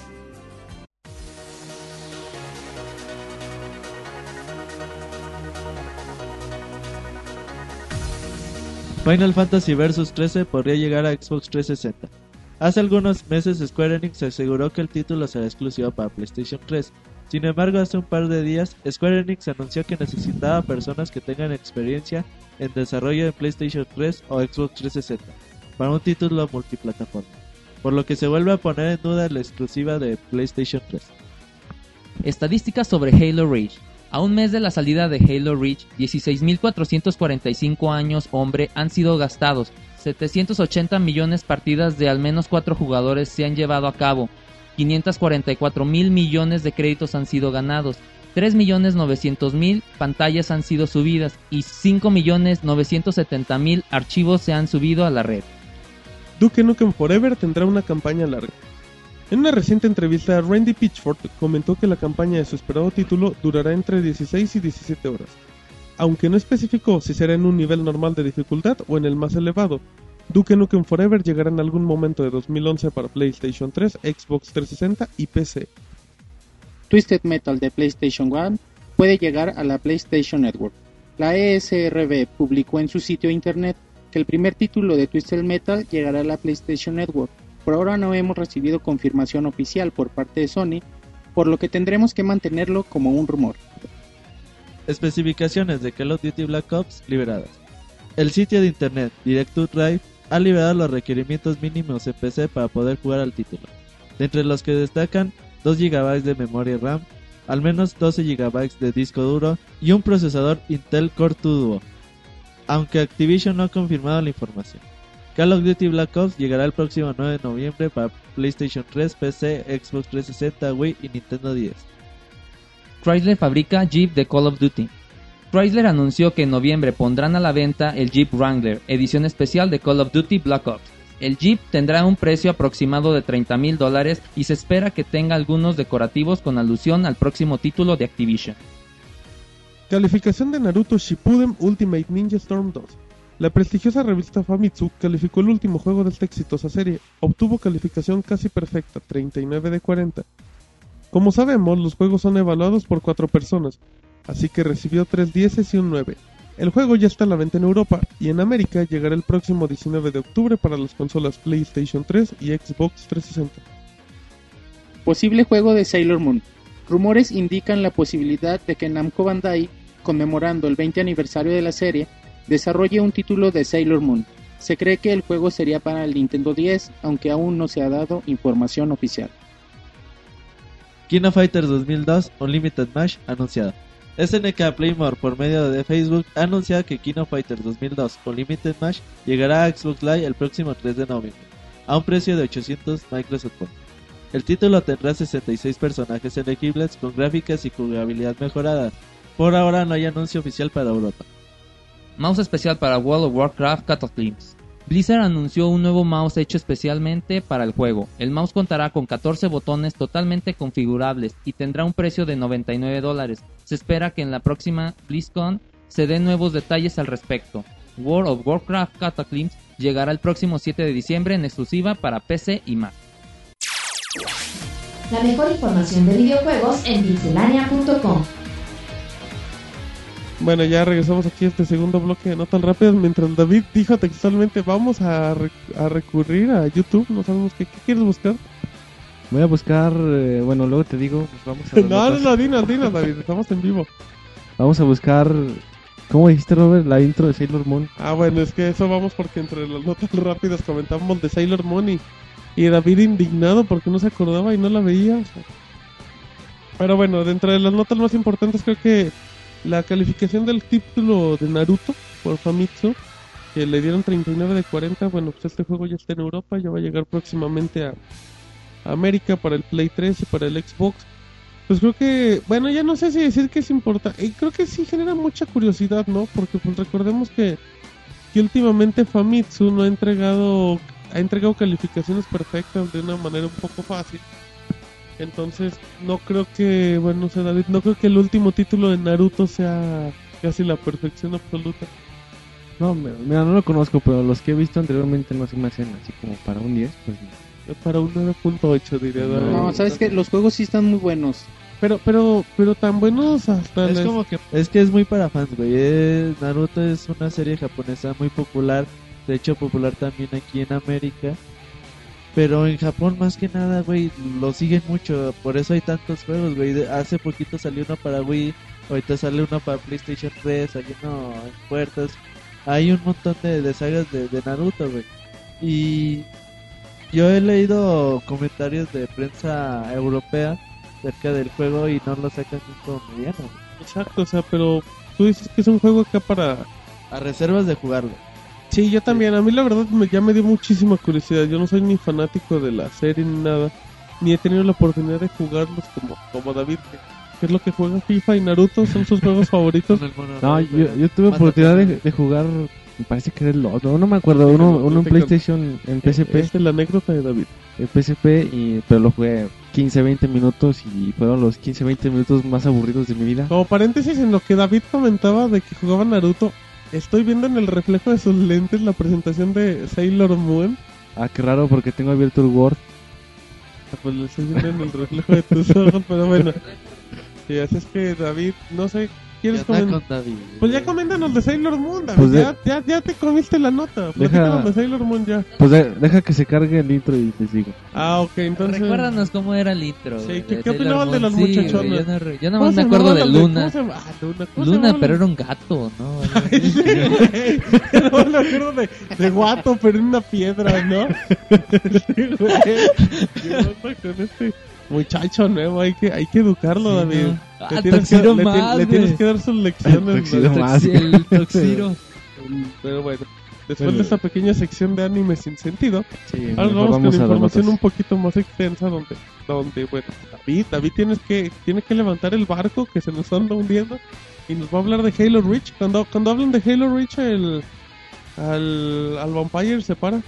Final Fantasy Versus 13 podría llegar a Xbox 360. Hace algunos meses Square Enix aseguró que el título será exclusivo para PlayStation 3. Sin embargo, hace un par de días, Square Enix anunció que necesitaba personas que tengan experiencia en desarrollo de PlayStation 3 o Xbox 360 para un título multiplataforma, por lo que se vuelve a poner en duda la exclusiva de PlayStation 3. Estadísticas sobre Halo Reach. A un mes de la salida de Halo Reach, 16.445 años hombre han sido gastados. 780 millones partidas de al menos 4 jugadores se han llevado a cabo. 544 mil millones de créditos han sido ganados. 3.900.000 pantallas han sido subidas y 5.970.000 archivos se han subido a la red. Duke Nukem Forever tendrá una campaña larga. En una reciente entrevista, Randy Pitchford comentó que la campaña de su esperado título durará entre 16 y 17 horas, aunque no especificó si será en un nivel normal de dificultad o en el más elevado. Duke Nukem Forever llegará en algún momento de 2011 para PlayStation 3, Xbox 360 y PC. Twisted Metal de PlayStation 1 puede llegar a la PlayStation Network. La ESRB publicó en su sitio internet que el primer título de Twisted Metal llegará a la PlayStation Network. Por ahora no hemos recibido confirmación oficial por parte de Sony, por lo que tendremos que mantenerlo como un rumor. Especificaciones de Call of Duty Black Ops liberadas. El sitio de internet Direct2Drive ha liberado los requerimientos mínimos en PC para poder jugar al título, de entre los que destacan 2 GB de memoria RAM, al menos 12 GB de disco duro y un procesador Intel Core 2 Duo, aunque Activision no ha confirmado la información. Call of Duty Black Ops llegará el próximo 9 de noviembre para PlayStation 3, PC, Xbox 360, Wii y Nintendo 10. Chrysler fabrica Jeep de Call of Duty. Chrysler anunció que en noviembre pondrán a la venta el Jeep Wrangler, edición especial de Call of Duty Black Ops. El Jeep tendrá un precio aproximado de 30 mil dólares y se espera que tenga algunos decorativos con alusión al próximo título de Activision. Calificación de Naruto Shippuden Ultimate Ninja Storm 2. La prestigiosa revista Famitsu calificó el último juego de esta exitosa serie. Obtuvo calificación casi perfecta, 39 de 40. Como sabemos, los juegos son evaluados por cuatro personas, así que recibió 3 10 y un 9. El juego ya está a la venta en Europa y en América llegará el próximo 19 de octubre para las consolas PlayStation 3 y Xbox 360. Posible juego de Sailor Moon. Rumores indican la posibilidad de que Namco Bandai, conmemorando el 20 aniversario de la serie, desarrolle un título de Sailor Moon. Se cree que el juego sería para el Nintendo 10, aunque aún no se ha dado información oficial. Kino Fighters 2002 Unlimited Match anunciado. SNK Playmore por medio de Facebook ha anunciado que Kino Fighters 2002 Unlimited Match llegará a Xbox Live el próximo 3 de noviembre, a un precio de 800 Microsoft. El título tendrá 66 personajes elegibles con gráficas y jugabilidad mejoradas. Por ahora no hay anuncio oficial para Europa. Mouse especial para World of Warcraft Cataclysms. Blizzard anunció un nuevo mouse hecho especialmente para el juego. El mouse contará con 14 botones totalmente configurables y tendrá un precio de 99 dólares. Se espera que en la próxima BlizzCon se den nuevos detalles al respecto. World of Warcraft Cataclysms llegará el próximo 7 de diciembre en exclusiva para PC y Mac. La mejor información de videojuegos en. Bueno, ya regresamos aquí a este segundo bloque de no tan rápido. Mientras David dijo textualmente, vamos a, re- a recurrir a YouTube. No sabemos qué, qué quieres buscar. Voy a buscar, eh, bueno, luego te digo, pues vamos a... No, no, no, dinos, dinos, David. Estamos en vivo. Vamos a buscar, ¿cómo dijiste, Robert? La intro de Sailor Moon. Ah, bueno, es que eso vamos porque entre las notas rápidas comentamos de Sailor Moon y, y David indignado porque no se acordaba y no la veía. Pero bueno, dentro de las notas más importantes creo que la calificación del título de Naruto por Famitsu, que le dieron 39 de 40, bueno, pues este juego ya está en Europa, ya va a llegar próximamente a, América para el Play 3 y para el Xbox. Pues creo que, bueno, ya no sé si decir que es importante, creo que sí genera mucha curiosidad, ¿no? Porque pues recordemos que que últimamente Famitsu no ha entregado ha entregado calificaciones perfectas de una manera un poco fácil. Entonces, no creo que, bueno, no sé, David, no creo que el último título de Naruto sea casi la perfección absoluta. No, mira, no lo conozco, pero los que he visto anteriormente no se me hacen así como para un 10, pues no. Para un 9.8 diría No, David. No, sabes que los juegos sí están muy buenos. Pero, pero, pero tan buenos hasta Es les- como que es que es muy para fans, güey. Es- Naruto es una serie japonesa muy popular, de hecho popular también aquí en América. Pero en Japón más que nada, güey, lo siguen mucho, por eso hay tantos juegos, güey. Hace poquito salió uno para Wii, ahorita sale uno para PlayStation 3, hay uno en puertas. Hay un montón de, de sagas de, de Naruto, güey. Y yo he leído comentarios de prensa europea acerca del juego y no lo sacan como mediano. Exacto, o sea, pero tú dices que es un juego acá para A reservas de jugarlo. Sí, yo también. A mí la verdad me, ya me dio muchísima curiosidad. Yo no soy ni fanático de la serie ni nada. Ni he tenido la oportunidad de jugarlos como, como David. que ¿Qué es lo que juega FIFA y Naruto? ¿Son sus juegos favoritos? No, yo, yo tuve oportunidad de, jugar, me parece que era el otro, no me acuerdo, uno, uno en PlayStation, en PSP, Es de la anécdota de David. en PSP, y, pero lo jugué 15, 20 minutos y fueron los 15, 20 minutos más aburridos de mi vida. Como paréntesis en lo que David comentaba de que jugaba Naruto, estoy viendo en el reflejo de sus lentes la presentación de Sailor Moon. Ah, qué raro porque tengo abierto el Word. Pues lo estoy viendo en el reflejo de tus ojos, pero bueno. Sí, así es que David, no sé, ¿quieres ¿Qué onda comentar? Pues ya coméntanos de Sailor Moon, David. Pues de- ya, ya, ya te comiste la nota. Deja- de Sailor Moon ya. Pues de- deja que se cargue el intro y les digo. Ah, ok, entonces. Recuérdanos cómo era el intro. Sí, ¿qué- de qué opinaban de las Sí, güey, muchachonas? yo no, yo ¿Cómo nomás me acuerdo de Luna. ¿Cómo se llama? Ah, Luna. ¿Cómo se Luna, pero era un gato, ¿no? Ay, sí, güey. No me acuerdo de, de guato, pero en una piedra, ¿no? Sí, güey. ¿Qué onda con este muchacho nuevo? Hay que, hay que educarlo, David. Ah, Le tienes, que, Toxiro le, ti- más, le tienes güey. que dar sus lecciones. Toxiro ¿no? más. El Toxiro. Pero bueno, después de esta pequeña sección de anime sin sentido, Sí, ahora vamos con vamos a las información un poquito más extensa donde, donde bueno, David, David tienes que, tiene que levantar el barco que se nos anda hundiendo y nos va a hablar de Halo Reach. Cuando, cuando hablan de Halo Reach, el, al, al Vampire se para,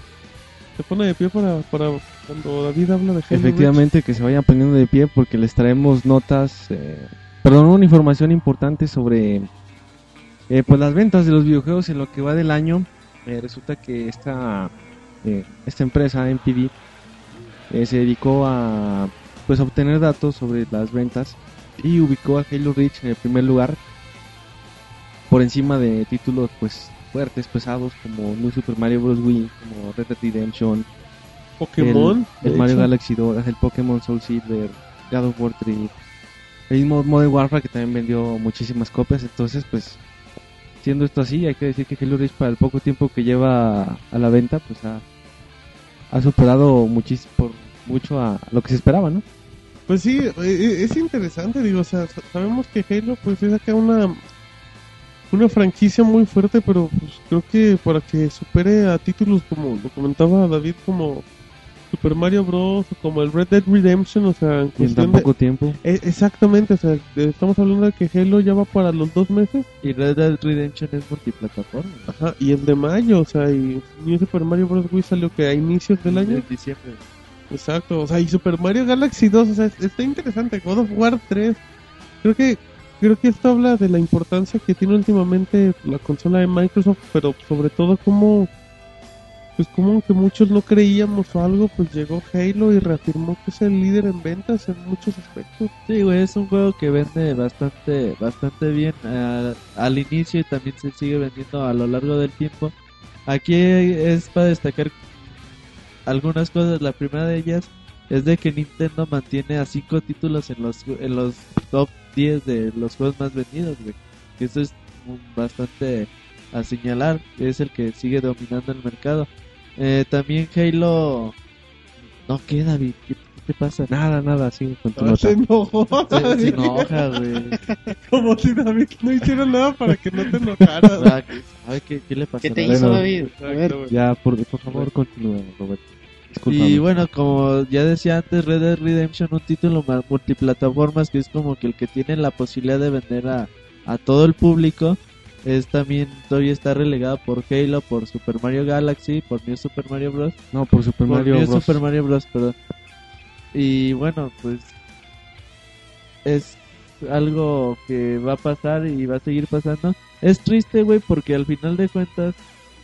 se pone de pie para, para cuando David habla de Halo. Efectivamente, que se vayan poniendo de pie porque les traemos notas, eh, perdón, una información importante sobre eh, pues las ventas de los videojuegos en lo que va del año. Eh, resulta que esta, esta empresa, MPD, se dedicó a pues obtener datos sobre las ventas y ubicó a Halo Reach en el primer lugar por encima de títulos pues fuertes, pesados como New Super Mario Bros. Wii, como Red Dead Redemption, Pokémon, el Mario hecho. Galaxy 2, el Pokémon Soul Silver, God of War 3, el mismo Modern Warfare que también vendió muchísimas copias, entonces pues siendo esto así, hay que decir que Halo Reach para el poco tiempo que lleva a la venta, pues ha, ha superado muchísimo por mucho a lo que se esperaba, ¿no? Pues sí, eh, es interesante, digo, o sea, sa- sabemos que Halo pues es acá una una franquicia muy fuerte, pero pues creo que para que supere a títulos como lo comentaba David como Super Mario Bros o como el Red Dead Redemption, o sea, en Y en cuestión tan de poco tiempo. Eh, exactamente, o sea, estamos hablando de que Halo ya va para los dos meses, Y Red Dead Redemption es multiplataforma. ajá, y el de mayo, o sea, y New Super Mario Bros. Wii salió que a inicios del año. En diciembre. Exacto, o sea, y Super Mario Galaxy 2, o sea, es- está interesante. God of War 3, creo que creo que esto habla de la importancia que tiene últimamente la consola de Microsoft, pero sobre todo como pues como que muchos no creíamos o algo, pues llegó Halo y reafirmó que es el líder en ventas en muchos aspectos. Sí, güey, es un juego que vende bastante bastante bien eh, al inicio y también se sigue vendiendo a lo largo del tiempo. Aquí es para destacar algunas cosas. La primera de ellas es de que Nintendo mantiene a cinco títulos en los en los top 10 de los juegos más vendidos, güey. Que eso es un- bastante a señalar. Es el que sigue dominando el mercado. Eh, también Halo... No, ¿qué, David? ¿Qué, qué te pasa? Nada, nada, sigue con tu Ah, se enojó, Se, se enoja, güey. Como si David no hiciera nada para que no te enojaras. ¿Sabe qué, qué le pasó? ¿Qué te hizo David? A ver. Ya, por, por favor, continúa, Roberto. Discúlpame. Y bueno, como ya decía antes, Red Dead Redemption, un título ma- multiplataformas que es como que el que tiene la posibilidad de vender a, a todo el público, es también todavía está relegado por Halo, por Super Mario Galaxy, por New Super Mario Bros. No, por Super por Mario New Bros. Super Mario Bros. Perdón. Y bueno, pues es algo que va a pasar y va a seguir pasando. Es triste, güey, porque al final de cuentas,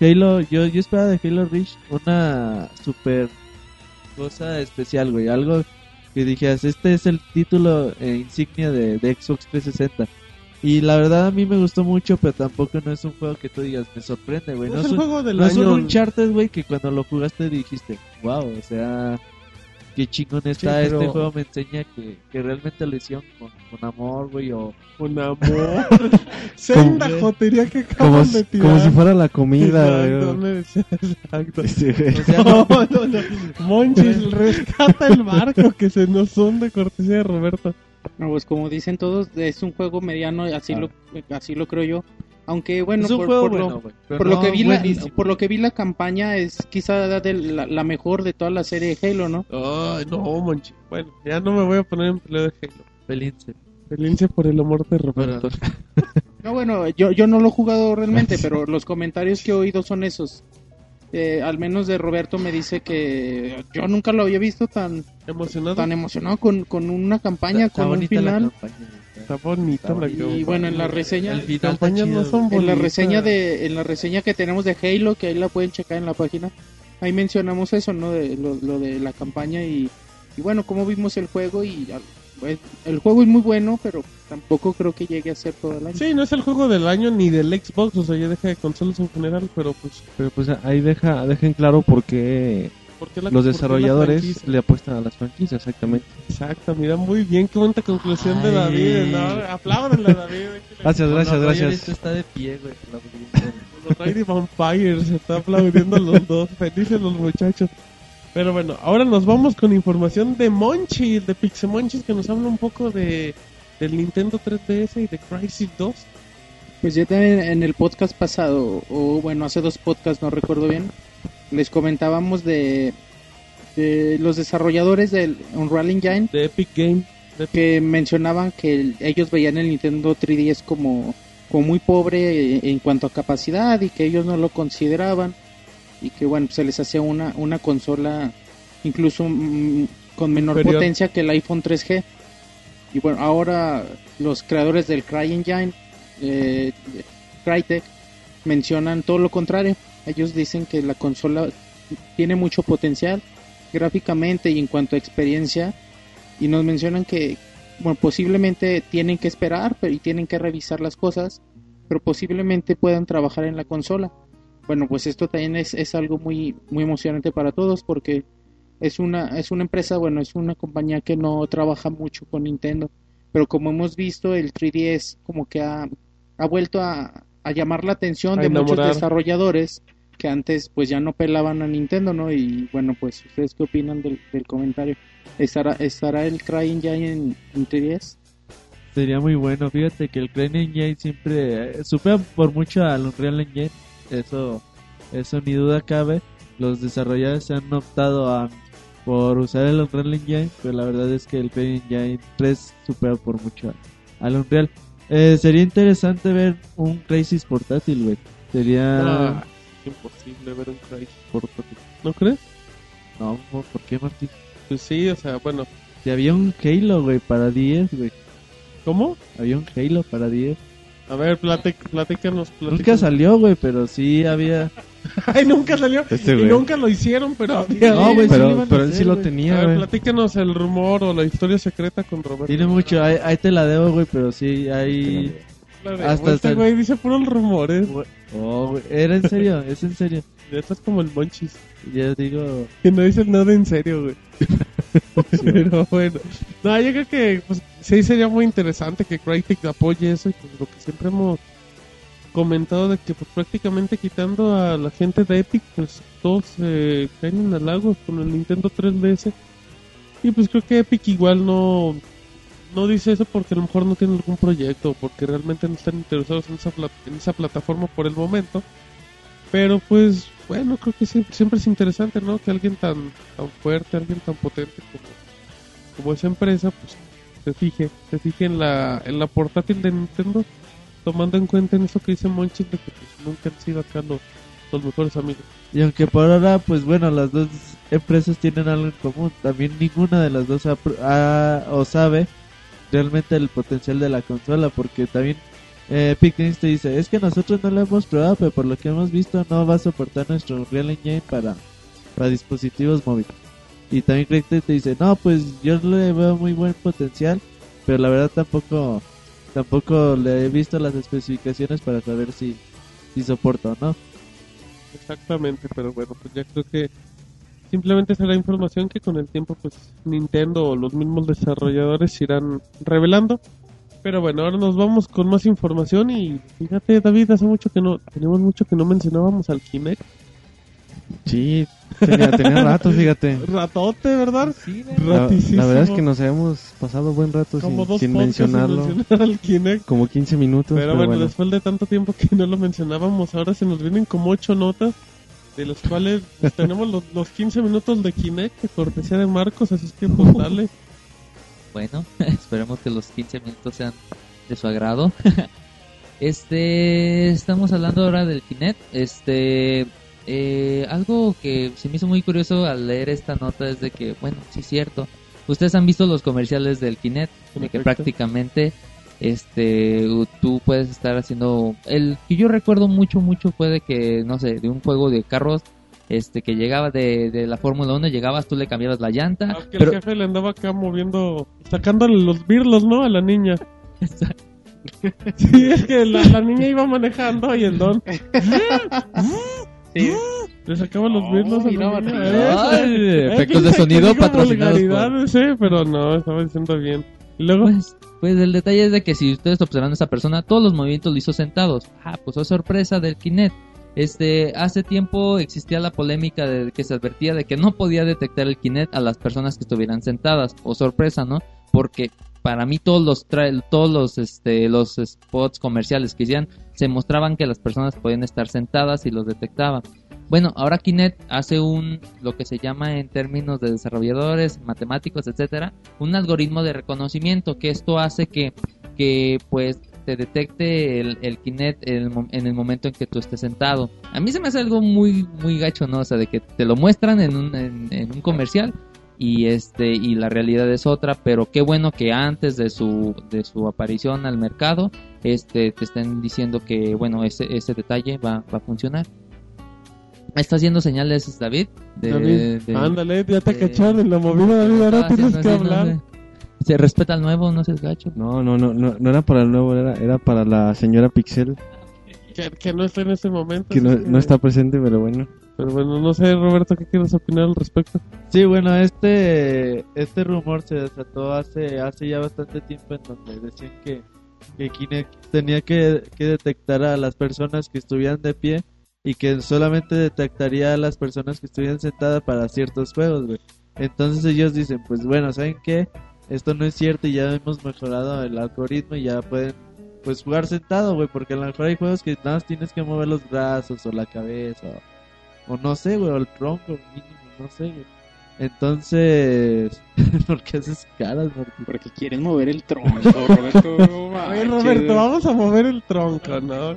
Halo, yo, yo esperaba de Halo Reach una super cosa especial, güey. Algo que dijeras, este es el título eh, insignia de, de Xbox 360. Y la verdad a mí me gustó mucho, pero tampoco no es un juego que tú digas, me sorprende, güey. No No es un, juego del no es un año. Uncharted, güey, que cuando lo jugaste dijiste, wow, o sea, qué chingón está pero- este juego, me enseña que, que realmente lo hicieron con, con amor, güey, o... Con amor. Senda Como- jotería que Como, acaban si- de tirar. como si fuera la comida, Exacto, güey. exacto. Este, güey. O sea, No, no, no. Monchis, rescata el barco que se nos hunde, cortesía de Roberto. No, pues como dicen todos, es un juego mediano, así Ah. lo así lo creo yo. Aunque bueno, por, juego por bueno, lo, que vi la, por lo que vi la campaña es quizá de la, la mejor de toda la serie de Halo, ¿no? Ay, no, Monchi. Bueno, ya no me voy a poner en pelea de Halo. Pelince. Felice por el amor de Roberto. No, bueno, yo, yo no lo he jugado realmente, pero los comentarios que he oído son esos. Eh, al menos de Roberto me dice que yo nunca lo había visto tan, ¿Emocionado? tan emocionado con, con una campaña, Está con un la final. campaña. Está bonita la Y bueno, en la reseña, El campañas no son en la reseña de, en la reseña que tenemos de Halo, que ahí la pueden checar en la página, ahí mencionamos eso, ¿no? De lo, lo de la campaña y, y bueno, cómo vimos el juego y pues, el juego es muy bueno, pero tampoco creo que llegue a ser todo el año. Sí, no es el juego del año ni del Xbox, o sea, ya deja de consolas en general, pero pues, Pero pues ahí deja, dejen claro por qué ¿por qué la los desarrolladores le apuestan a las franquicias, exactamente. Exacto, mira muy bien, qué bonita conclusión de. David, ¿no? Apláudanle a David. Gracias, gracias, Roger gracias. este está de pie, güey. Los Vampires, se está aplaudiendo los dos, felices los muchachos. Pero bueno, ahora nos vamos con información de Monchi, de Pixemonchis, que nos habla un poco de del Nintendo 3DS y de Crisis 2. Pues ya también en el podcast pasado, o bueno, hace dos podcasts, no recuerdo bien, les comentábamos de, de los desarrolladores del Unreal Engine de Epic Game. De que mencionaban que el- ellos veían el Nintendo 3DS como, como muy pobre eh, en cuanto a capacidad y que ellos no lo consideraban y que bueno, se les hacía una, una consola incluso mm, con menor Inferior. potencia que el iPhone 3G. Y bueno, ahora los creadores del CryEngine, eh, Crytek, mencionan todo lo contrario. Ellos dicen que la consola tiene mucho potencial gráficamente y en cuanto a experiencia y nos mencionan que bueno, posiblemente tienen que esperar pero y tienen que revisar las cosas, pero posiblemente puedan trabajar en la consola. Bueno, pues esto también es, es algo muy muy emocionante para todos porque es una es una empresa, bueno, es una compañía que no trabaja mucho con Nintendo, pero como hemos visto el 3DS como que ha, ha vuelto a, a llamar la atención A de muchos desarrolladores que antes pues ya no pelaban a Nintendo, ¿no? Y bueno, pues ustedes qué opinan del, del comentario. ¿Estará, ¿Estará el CryEngine en, en 3DS? Sería muy bueno. Fíjate que el Crane Engine siempre eh, supera por mucho al Unreal Engine. Eso, eso ni duda cabe. Los desarrolladores se han optado a, por usar el Unreal Engine, pero la verdad es que el Crane Engine 3 supera por mucho al Unreal. Eh, sería interesante ver un Crisis portátil, güey. Sería... Ah, imposible ver un Crisis portátil. ¿No crees? No, ¿por qué, Martín? Pues sí, o sea, bueno, Si había un Halo, güey, para 10, güey. ¿cómo? Había un Halo para 10. A ver, platic, platícanos, Nunca salió, güey, pero sí había... Ay, nunca salió. Este y nunca lo hicieron, pero había. No, güey, sí lo pero, iban a pero él hacer, sí lo güey. A tenía, ver, platícanos el rumor o la historia secreta con Roberto. Tiene mucho, ahí, ahí te la debo, güey, pero sí, de- hasta este el- güey dice puros rumores. Oh, era en serio, es en serio. Esto es como el Monchis. Yo digo, Que no dice nada en serio, güey. Pero bueno. No, yo creo que pues, sí sería muy interesante que Crytek apoye eso y pues lo que siempre hemos comentado de que pues prácticamente quitando a la gente de Epic, pues todos eh, caen en halagos con el Nintendo 3DS. Y pues creo que Epic igual no no dice eso porque a lo mejor no tiene algún proyecto, porque realmente no están interesados en esa, en esa plataforma por el momento. Pero pues bueno, creo que siempre, siempre es interesante, ¿no? Que alguien tan, tan fuerte, alguien tan potente como, como esa empresa, pues se fije, se fije en la, en la portátil de Nintendo, tomando en cuenta en eso que dice Monchis de que pues, nunca han sido acá los, mejores amigos. y aunque por ahora, pues bueno, las dos empresas tienen algo en común. También ninguna de las dos ha, ha- o sabe realmente el potencial de la consola, porque también eh, te dice, es que nosotros no lo hemos probado, pero por lo que hemos visto no va a soportar nuestro Unreal Engine para, para dispositivos móviles. Y también Crytek te dice, no, pues yo le veo muy buen potencial, pero la verdad tampoco tampoco le he visto las especificaciones para saber si, si soporta o no. Exactamente, pero bueno, pues ya creo que simplemente será información que con el tiempo pues Nintendo o los mismos desarrolladores irán revelando. Pero bueno, ahora nos vamos con más información y fíjate David, hace mucho que no, tenemos mucho que no mencionábamos al Kinect. Sí, tenía, tenía rato, fíjate. Ratote, ¿verdad? La, Ratísimo. la verdad es que nos habíamos pasado buen rato Como sin, dos sin mencionarlo. sin mencionar al Kinect. Como 15 minutos, Pero, pero, bueno, bueno. después de tanto tiempo que no lo mencionábamos, ahora se nos vienen como ocho notas, de las cuales tenemos los, los 15 minutos de Kinect, cortesía de Marcos, así es que pues dale. bueno, esperemos que los 15 minutos sean de su agrado. este, estamos hablando ahora del Kinect. Este, eh, algo que se me hizo muy curioso al leer esta nota es de que, bueno, sí es cierto. Ustedes han visto los comerciales del Kinect, de que prácticamente este tú puedes estar haciendo el que yo recuerdo mucho mucho fue de que no sé de un juego de carros este que llegaba de, de la Fórmula 1 llegabas tú le cambiabas la llanta Ah, que pero el jefe le andaba acá moviendo, sacándole los birlos, ¿no? A la niña. Sí, es que la, la niña iba manejando y el don Sí. le sacaba los Oh, birlos a mira, la niña. Ay, Es efectos de sonido patrocinados por- sí, pero no, estaba diciendo bien. Y luego, Pues, pues el detalle es de que si ustedes observan a esa persona, todos los movimientos lo hizo sentados. Ah, pues oh sorpresa del Kinect. Este, hace tiempo existía la polémica de que se advertía de que no podía detectar el Kinect a las personas que estuvieran sentadas. O sorpresa, ¿no? Porque para mí todos los todos los este los spots comerciales que hacían se mostraban que las personas podían estar sentadas y los detectaba. Bueno, ahora Kinect hace un lo que se llama en términos de desarrolladores, matemáticos, etcétera, un algoritmo de reconocimiento que esto hace que, que pues te detecte el, el Kinect en el, en el momento en que tú estés sentado. A mí se me hace algo muy muy gacho, ¿no? O sea, de que te lo muestran en un, en, en un comercial y este y la realidad es otra, pero qué bueno que antes de su de su aparición al mercado este te estén diciendo que bueno, ese ese detalle va, va a funcionar. Está haciendo señales David de, David, de- ándale, ya te cacharon en la movida, David, ahora tienes haciendo que no hablar. sé. Se respeta al nuevo, no seas gacho. No, no, no, no, no era para el nuevo, era, era para la señora Pixel, Que, que no está en este momento. que no, así no está presente, pero bueno. Pero bueno, no sé, Roberto, ¿qué quieres opinar al respecto? Sí, bueno, este este rumor se desató hace hace ya bastante tiempo en donde decían que, que Kinect tenía que, que detectar a las personas que estuvieran de pie y que solamente detectaría a las personas que estuvieran sentadas para ciertos juegos, güey. Entonces ellos dicen, pues bueno, ¿saben qué? Esto no es cierto y ya hemos mejorado el algoritmo y ya pueden pues jugar sentado, güey, porque a lo mejor hay juegos que nada más tienes que mover los brazos o la cabeza o, o no sé, güey, o el tronco mínimo, no sé, güey. Entonces, ¿por qué haces caras, Martín? Porque quieren mover el tronco, Roberto. Roberto, vamos a mover el tronco, ¿no?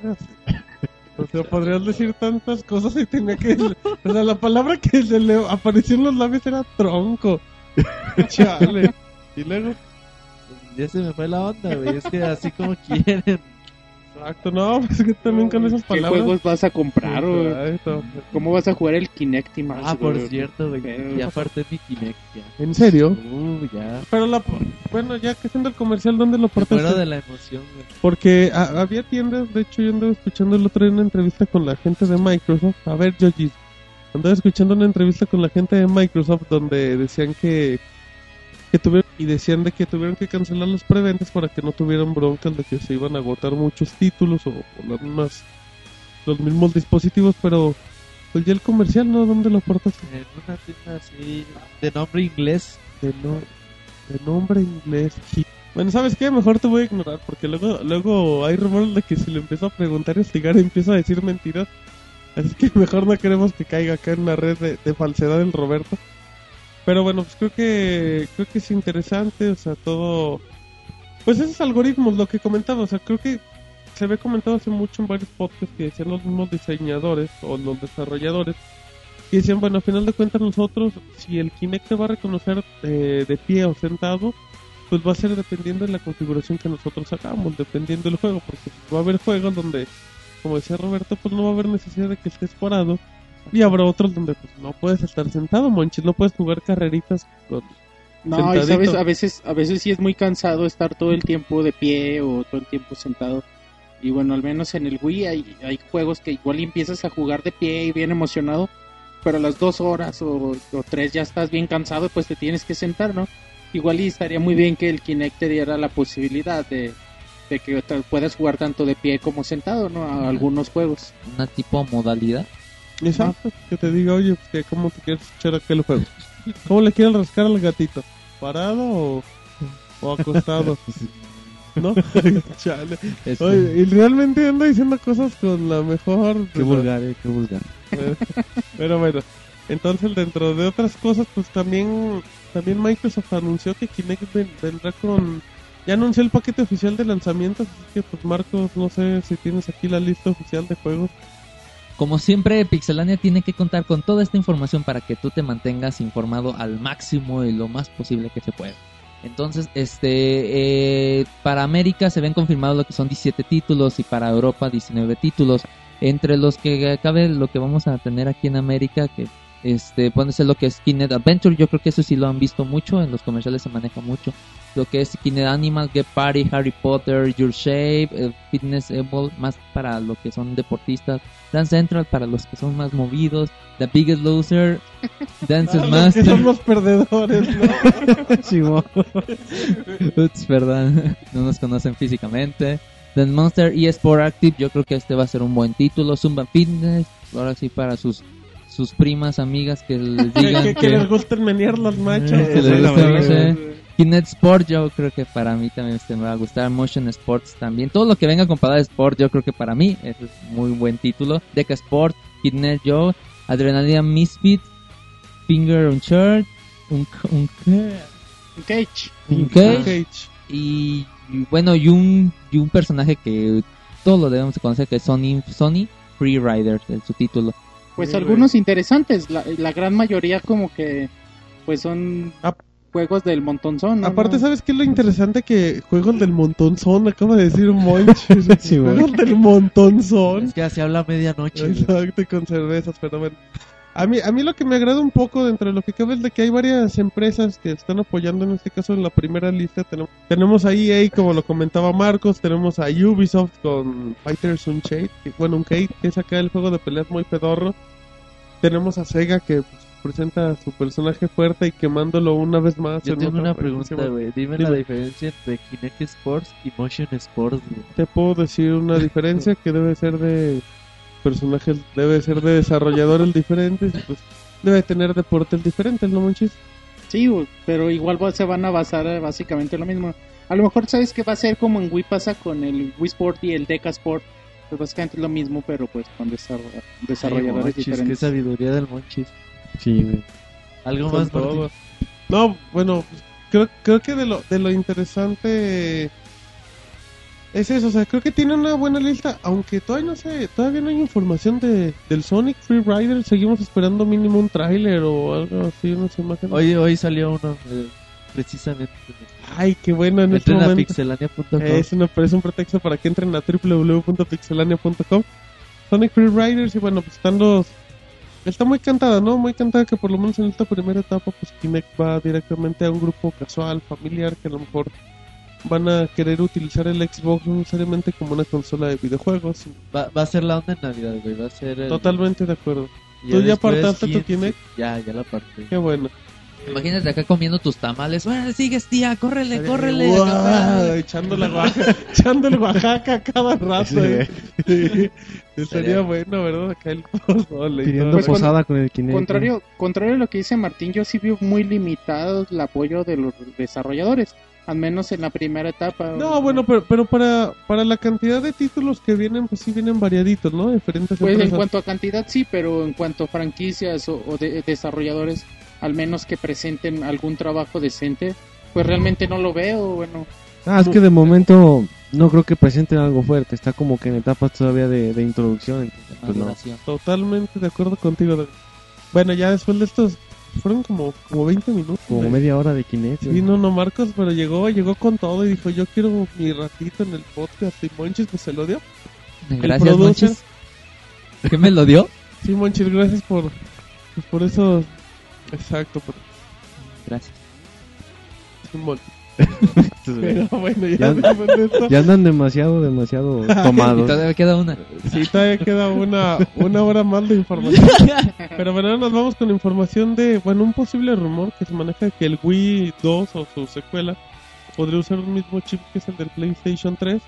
O sea, podrías decir tantas cosas y tenía que... O sea, la palabra que se le apareció en los labios era tronco. Chale. Y luego... Ya se me fue la onda, güey, es que así como quieren. Exacto, no, pues es que también con esas ¿Qué palabras... juegos vas a comprar, güey? Exacto. ¿Cómo vas a jugar el Kinect y más? Ah, por güey? cierto, güey, Pero- ya aparte mi Kinect, ya. ¿En serio? Uh, ya. Pero la... Bueno, ya que haciendo el comercial, ¿dónde lo portaste? muero de la emoción, güey. Porque a- había tiendas, de hecho yo andaba escuchando el otro día una entrevista con la gente de Microsoft. A ver, Yogi, andaba escuchando una entrevista con la gente de Microsoft donde decían que, que tuvieron, y decían de que tuvieron que cancelar los preventas para que no tuvieran broncas de que se iban a agotar muchos títulos o, o las mismas, los mismos dispositivos, pero pues ya el comercial, ¿no? ¿Dónde lo portaste? En una tienda así, de nombre inglés. De, no, de nombre inglés. Bueno, ¿sabes qué? Mejor te voy a ignorar porque luego luego hay rumores de que si le empiezo a preguntar y hostigar empieza a decir mentiras. Así que mejor no queremos que caiga acá en la red de, de falsedad el Roberto. Pero bueno, pues creo que creo que es interesante, o sea, todo pues esos algoritmos, lo que comentaba, o sea, creo que se ve comentado hace mucho en varios podcasts que decían los mismos diseñadores o los desarrolladores que decían, bueno, a final de cuentas nosotros, si el Kinect te va a reconocer eh, de pie o sentado, pues va a ser dependiendo de la configuración que nosotros hagamos, dependiendo del juego, porque va a haber juegos donde, como decía Roberto, pues no va a haber necesidad de que estés parado, y habrá otros donde pues no puedes estar sentado, monchis, no puedes jugar carreritas con... No, y sabes, a veces, a veces sí es muy cansado estar todo el tiempo de pie o todo el tiempo sentado. Y bueno, al menos en el Wii hay, hay juegos que igual empiezas a jugar de pie y bien emocionado, pero a las dos horas o, o tres ya estás bien cansado y pues te tienes que sentar, ¿no? Igual y estaría muy bien que el Kinect te diera la posibilidad de, de que puedas jugar tanto de pie como sentado, ¿no? A algunos juegos. Una tipo modalidad. Exacto, que te diga, oye, pues, que ¿cómo te quieres echar aquel juego? ¿Cómo le quieres rascar al gatito? ¿Parado o, o acostado? ¿No? Chale. Oye, y realmente anda diciendo cosas con la mejor... Qué vulgar, eh, qué vulgar. Pero bueno, entonces dentro de otras cosas, pues también también Microsoft anunció que Kinect ven- vendrá con... Ya anunció el paquete oficial de lanzamientos, así que pues Marcos, no sé si tienes aquí la lista oficial de juegos. Como siempre, Pixelania tiene que contar con toda esta información para que tú te mantengas informado al máximo y lo más posible que se pueda. Entonces, este, eh, para América se ven confirmados lo que son 17 títulos y para Europa 19 títulos. Entre los que cabe lo que vamos a tener aquí en América, que este puede ser lo que es Kinect Adventure, yo creo que eso sí lo han visto mucho, en los comerciales se maneja mucho. Lo que es Kinect Animal, Get Party, Harry Potter, Your Shape, eh, Fitness Evolve, más para lo que son deportistas. Dance Central para los que son más movidos. The Biggest Loser, Dance Ah, los que Master. son los perdedores, ¿no? Ups, verdad, no nos conocen físicamente. The Monster eSport Active, yo creo que este va a ser un buen título. Zumba Fitness, ahora sí para sus sus primas, amigas que les digan que- que les gusten menear los machos. Eh, que les gusta, no sé. Kinect Sport, yo creo que para mí también este me va a gustar. Motion Sports también. Todo lo que venga con palabra Sport, yo creo que para mí ese es muy buen título. Deca Sport, Kinect Joe, Adrenaline Misfit, Finger on Shirt, un, un, Un Cage. un Cage. Cage, y, y bueno, y un, y un personaje que todos lo debemos de conocer, que es Sony, Sony Free Rider, es su título. Pues algunos interesantes, la, la gran mayoría como que pues son Ah. Juegos del montonzón. ¿no? Aparte. ¿sabes qué es lo interesante? Que juegos del montonzón, acaba de decir Monch. Sí, juegos del montonzón. Es que así habla medianoche. güey. Exacto, con cervezas, pero bueno. A mí, a mí lo que me agrada un poco dentro de lo que cabe es de que hay varias empresas que están apoyando, en este caso en la primera lista tenemos, tenemos a EA, como lo comentaba Marcos, tenemos a Ubisoft con Fighters Unchained, que, bueno, un Kate, que es acá el juego de peleas muy pedorro. Tenemos a Sega que pues, presenta a su personaje fuerte y quemándolo una vez más. Yo en tengo una pregunta, güey. Dime, Dime. la diferencia entre Kinect Sports y Motion Sports, güey. Te puedo decir una diferencia que debe ser de personajes, debe ser de desarrolladores diferentes, pues debe tener deportes diferentes, ¿no, Monchis? Sí, pero igual va- se van a basar eh, básicamente en lo mismo. A lo mejor sabes que va a ser como en Wii pasa con el Wii Sport y el Deca Sport. Pues básicamente es lo mismo, pero pues con desarro- desarrolladores Ay, Monchis, qué diferentes. sabiduría del Monchis. Sí, güey. Algo Con más, todo. No, bueno, creo, creo que de lo, de lo interesante es eso, o sea, creo que tiene una buena lista, aunque todavía no sé, todavía no hay información de, del Sonic Free Rider, seguimos esperando mínimo un tráiler o algo así, unas imágenes. Hoy, hoy salió uno, eh, precisamente. Ay, qué bueno en este Entren a momento. pixelania.com. Es, una, es un pretexto para que entren a www.pixelania.com. Sonic Free Riders, y bueno, pues están los. Está muy cantada, ¿no? Muy cantada que por lo menos en esta primera etapa, pues Kinect va directamente a un grupo casual, familiar, que a lo mejor van a querer utilizar el Xbox no necesariamente como una consola de videojuegos. Va, va a ser la onda en Navidad, güey. Va a ser. el- Totalmente de acuerdo. ¿Tú ya apartaste tu 15, Kinect? Ya, ya la aparté. Qué bueno. Imagínate acá comiendo tus tamales. Bueno, sigues, tía, córrele, córrele. Acá. echando la Oaxaca, echando el Oaxaca cada rato. eh. Sí. Estaría bueno, ¿verdad? Acá el pozole Pidiendo todo. Pues, posada con el Kinect. Contrario, contrario a lo que dice Martín, yo sí veo muy limitado el apoyo de los desarrolladores, al menos en la primera etapa. No, bueno, pero, pero para, para la cantidad de títulos que vienen, pues sí vienen variaditos, ¿no? Diferentes Pues en cuanto a cantidad sí, pero en cuanto a franquicias o, o de, desarrolladores, al menos que presenten algún trabajo decente, pues realmente no lo veo, bueno. Ah, es que de momento no creo que presenten algo fuerte. Está como que en etapas todavía de, de introducción. entonces, pues no. Totalmente de acuerdo contigo. Bueno, ya después de estos, fueron como, como 20 minutos. Como de- media hora de Kinect. Sí, no, no, Marcos, pero llegó, llegó con todo y dijo, yo quiero mi ratito en el podcast. Y Monchis, pues se lo dio. Gracias. Monchis. ¿Qué me lo dio? Sí, Monchis, gracias por, pues, por eso. Exacto, Gracias. Simón. Pero bueno, ya, Ya- esto. Ya andan demasiado, demasiado Y tomados. todavía queda una. Sí, todavía queda una, una hora más de información. Pero bueno, ahora nos vamos con información de, bueno, un posible rumor que se maneja que el Wii 2 o su secuela podría usar un mismo chip que es el del PlayStation 3.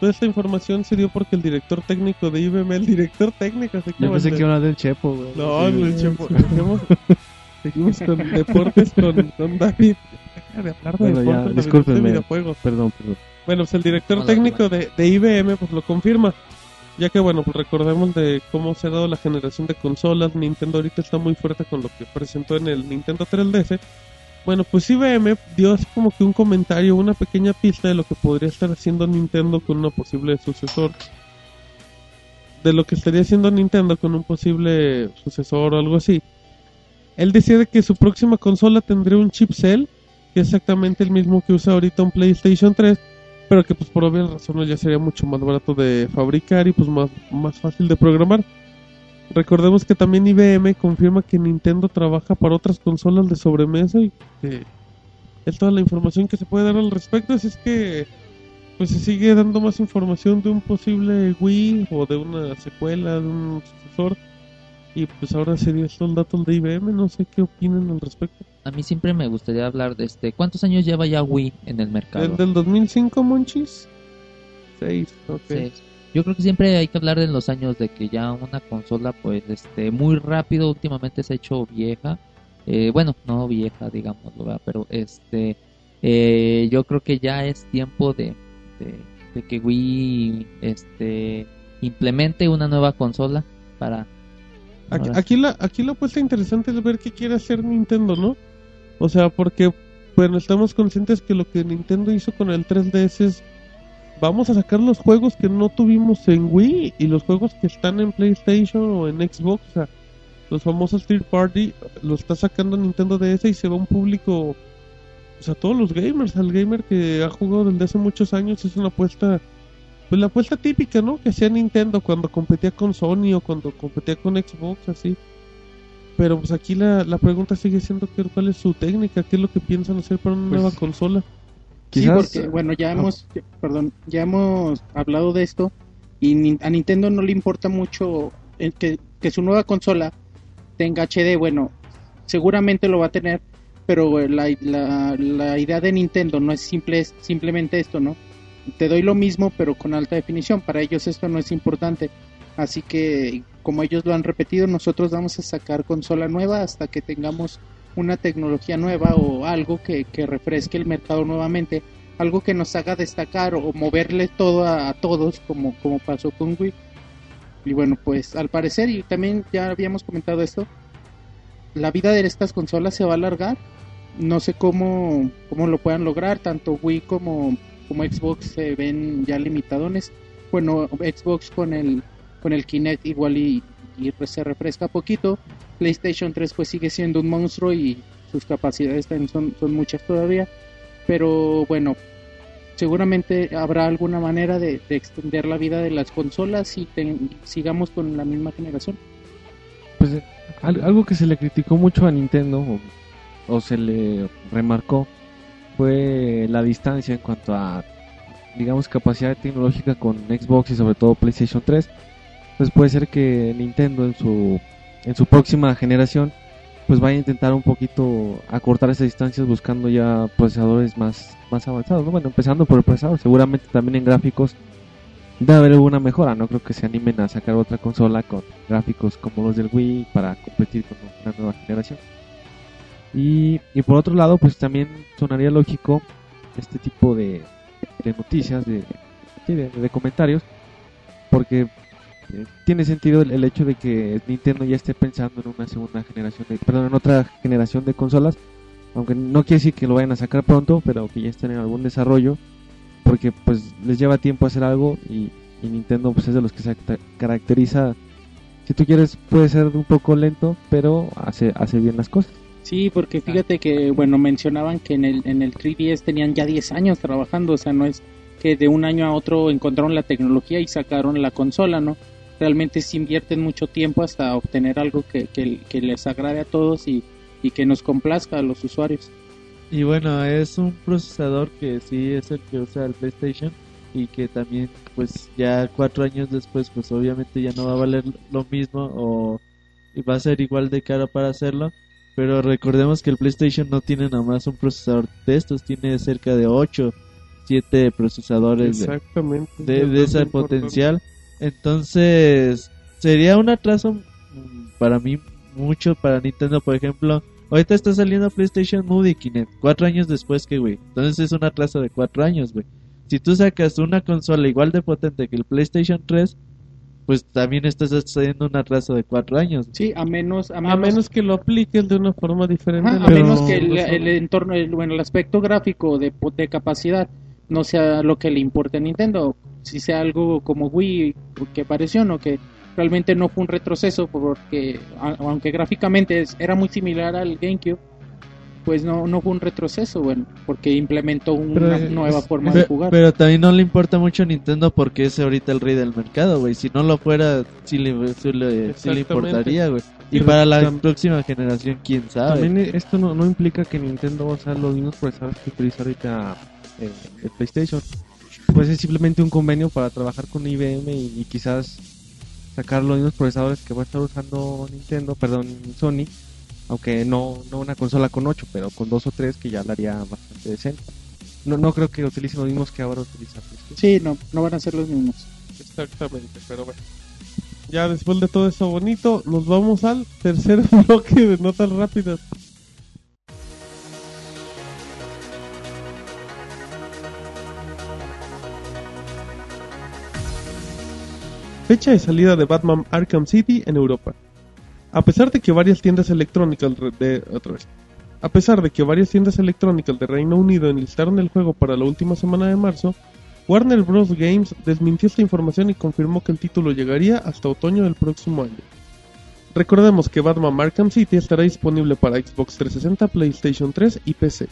Toda esta información se dio porque el director técnico de IBM, el director técnico, así Yo pensé el que de- iba a hablar del Chepo, güey. No, Sí, el Chepo. Seguimos, con deportes con, David. Deja de hablar de Bueno, deportes, discúlpenme. videojuegos. Perdón, perdón. Bueno, pues el director Hola, técnico de, de IBM pues lo confirma. Ya que bueno, pues recordemos de cómo se ha dado la generación de consolas. Nintendo ahorita está muy fuerte con lo que presentó en el Nintendo 3DS. Bueno, pues IBM dio así como que un comentario, una pequeña pista de lo que podría estar haciendo Nintendo con una posible sucesor. De lo que estaría haciendo Nintendo con un posible sucesor o algo así. Él decía de que su próxima consola tendría un chip que es exactamente el mismo que usa ahorita un PlayStation 3, pero que pues por obvias razones ya sería mucho más barato de fabricar y pues más, más fácil de programar. Recordemos que también IBM confirma que Nintendo trabaja para otras consolas de sobremesa y que es toda la información que se puede dar al respecto. Así es que pues se sigue dando más información de un posible Wii o de una secuela, de un sucesor. Y pues ahora sería esto el dato de IBM, no sé qué opinan al respecto. A mí siempre me gustaría hablar de este. ¿Cuántos años lleva ya Wii en el mercado? ¿El del 2005, Monchis? Seis, ok. Sí. Yo creo que siempre hay que hablar de los años de que ya una consola, pues, este, muy rápido últimamente se ha hecho vieja. Eh, bueno, no vieja, ¿verdad? pero este, eh, yo creo que ya es tiempo de, de, de que Wii, este, implemente una nueva consola para Aquí, la, aquí la apuesta interesante es ver qué quiere hacer Nintendo, ¿no? O sea, porque, bueno, estamos conscientes que lo que Nintendo hizo con el 3DS es, vamos a sacar los juegos que no tuvimos en Wii y los juegos que están en PlayStation o en Xbox, o sea, los famosos third party, lo está sacando Nintendo DS y se va a un público, o sea, todos los gamers, al gamer que ha jugado desde hace muchos años es una apuesta pues la apuesta típica, ¿no? Que hacía Nintendo cuando competía con Sony o cuando competía con Xbox, así. Pero pues aquí la, la pregunta sigue siendo que, cuál es su técnica, qué es lo que piensan hacer para una Pues, nueva consola. Sí, porque, bueno, ya Ah. hemos, perdón, ya hemos hablado de esto y a Nintendo no le importa mucho el que, que su nueva consola tenga HD, bueno, seguramente lo va a tener, pero eh, la, la, la idea de Nintendo no es simple, es simplemente esto, ¿no? Te doy lo mismo, pero con alta definición, para ellos esto no es importante, así que como ellos lo han repetido, nosotros vamos a sacar consola nueva hasta que tengamos una tecnología nueva o algo que, que refresque el mercado nuevamente, algo que nos haga destacar o moverle todo a, a todos como, como pasó con Wii. Y bueno, pues al parecer, y también ya habíamos comentado esto, la vida de estas consolas se va a alargar. No sé cómo, cómo lo puedan lograr, tanto Wii como, como Xbox se ven ya limitadones. Bueno, Xbox con el, con el Kinect igual y, y se refresca poquito. PlayStation 3 pues sigue siendo un monstruo y sus capacidades son, son muchas todavía. Pero bueno, seguramente habrá alguna manera de, de extender la vida de las consolas y ten- sigamos con la misma generación. Pues al- algo que se le criticó mucho a Nintendo o se le remarcó fue la distancia en cuanto a digamos capacidad tecnológica con Xbox y sobre todo PlayStation 3. Pues puede ser que Nintendo en su en su próxima generación pues vaya a intentar un poquito acortar esas distancias buscando ya procesadores más más avanzados, ¿no? Bueno, empezando por el procesador, seguramente también en gráficos debe haber alguna mejora, no creo que se animen a sacar otra consola con gráficos como los del Wii para competir con una nueva generación. Y, y por otro lado, pues también sonaría lógico este tipo de, de noticias, de, de, comentarios, porque eh, tiene sentido el, hecho de que Nintendo ya esté pensando en una segunda generación, de, perdón, en otra generación de consolas, aunque no quiere decir que lo vayan a sacar pronto, pero que ya estén en algún desarrollo, porque pues les lleva tiempo hacer algo y, y Nintendo pues es de los que se ca- caracteriza, si tú quieres puede ser un poco lento, pero hace, hace bien las cosas. Sí, porque fíjate que, bueno, mencionaban que en el, en el 3DS tenían ya 10 años trabajando, o sea, no es que de un año a otro encontraron la tecnología y sacaron la consola, ¿no? Realmente se invierten mucho tiempo hasta obtener algo que, que, que les agrade a todos y, y que nos complazca a los usuarios. Y bueno, es un procesador que sí es el que usa el PlayStation y que también pues ya cuatro años después pues obviamente ya no va a valer lo mismo o va a ser igual de caro para hacerlo. Pero recordemos que el PlayStation no tiene nada más un procesador de estos, tiene cerca de 8, 7 procesadores de, Exactamente. de, Es de ese potencial. Entonces, sería un atraso mm, para mí mucho para Nintendo, por ejemplo. Ahorita está saliendo PlayStation Move y Kinect, cuatro años después que, güey. Entonces es un atraso de cuatro años, güey. Si tú sacas una consola igual de potente que el PlayStation 3, pues también estás sucediendo un atraso de cuatro años. Sí, a menos... A A menos, que lo apliques de una forma diferente. Ajá, a menos no- que el, no el entorno, el, bueno, el aspecto gráfico de, de capacidad no sea lo que le importe a Nintendo, si sea algo como Wii que pareció, ¿no? Que realmente no fue un retroceso porque a- aunque gráficamente es- era muy similar al GameCube, pues no, no fue un retroceso, bueno, porque implementó una nueva es- forma de jugar. Pero también no le importa mucho a Nintendo porque es ahorita el rey del mercado, güey. Si no lo fuera, sí le, sí le, sí le Exactamente. importaría, güey. Y Pero para la tam- próxima generación, quién sabe. También esto no, no implica que Nintendo va a usar los mismos procesadores que utiliza ahorita eh, el PlayStation. Pues es simplemente un convenio para trabajar con IBM y, y quizás sacar los mismos procesadores que va a estar usando Nintendo, perdón, Sony, aunque no, no una consola con 8, pero con 2 o 3 que ya la haría bastante decente. No, no creo que utilicen los mismos que ahora utiliza PlayStation. Sí, no, no van a ser los mismos. Exactamente, pero bueno. Ya después de todo eso bonito, nos vamos al tercer bloque de notas rápidas. Fecha de salida de Batman Arkham City en Europa. A pesar de que varias tiendas electrónicas de. A pesar de que varias tiendas electrónicas Reino Unido enlistaron el juego para la última semana de marzo, Warner Bros. Games desmintió esta información y confirmó que el título llegaría hasta otoño del próximo año. Recordemos que Batman Arkham City estará disponible para Xbox 360, PlayStation 3 y PC.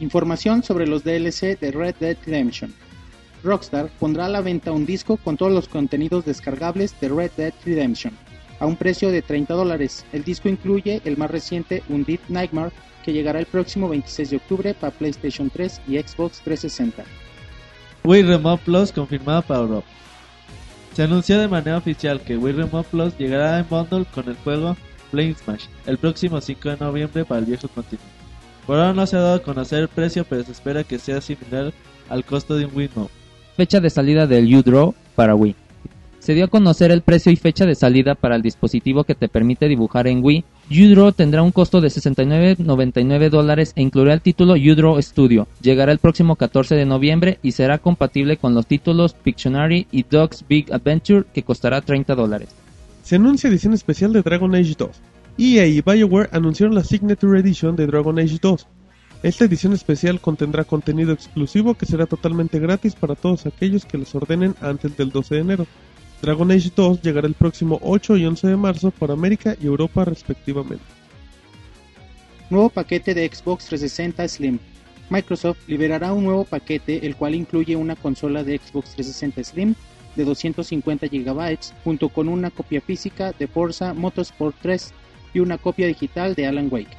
Información sobre los DLC de Red Dead Redemption. Rockstar pondrá a la venta un disco con todos los contenidos descargables de Red Dead Redemption a un precio de 30 dólares. El disco incluye el más reciente Undead Nightmare que llegará el próximo 26 de octubre para PlayStation 3 y Xbox 360. Wii Remote Plus confirmada para Europa. Se anunció de manera oficial que Wii Remote Plus llegará en bundle con el juego Flame Smash el próximo 5 de noviembre para el viejo continente. Por ahora no se ha dado a conocer el precio, pero se espera que sea similar al costo de un Wii Mode. Fecha de salida del U-Draw para Wii. Se dio a conocer el precio y fecha de salida para el dispositivo que te permite dibujar en Wii. U-Draw tendrá un costo de 69.99 dólares e incluirá el título U-Draw Studio. Llegará el próximo 14 de noviembre y será compatible con los títulos Pictionary y Dog's Big Adventure que costará 30 dólares. Se anuncia edición especial de Dragon Age 2. EA y BioWare anunciaron la Signature Edition de Dragon Age 2. Esta edición especial contendrá contenido exclusivo que será totalmente gratis para todos aquellos que los ordenen antes del 12 de enero. Dragon Age 2 llegará el próximo 8 y 11 de marzo para América y Europa respectivamente. Nuevo paquete de Xbox 360 Slim. Microsoft liberará un nuevo paquete el cual incluye una consola de Xbox 360 Slim de 250 GB junto con una copia física de Forza Motorsport 3 y una copia digital de Alan Wake,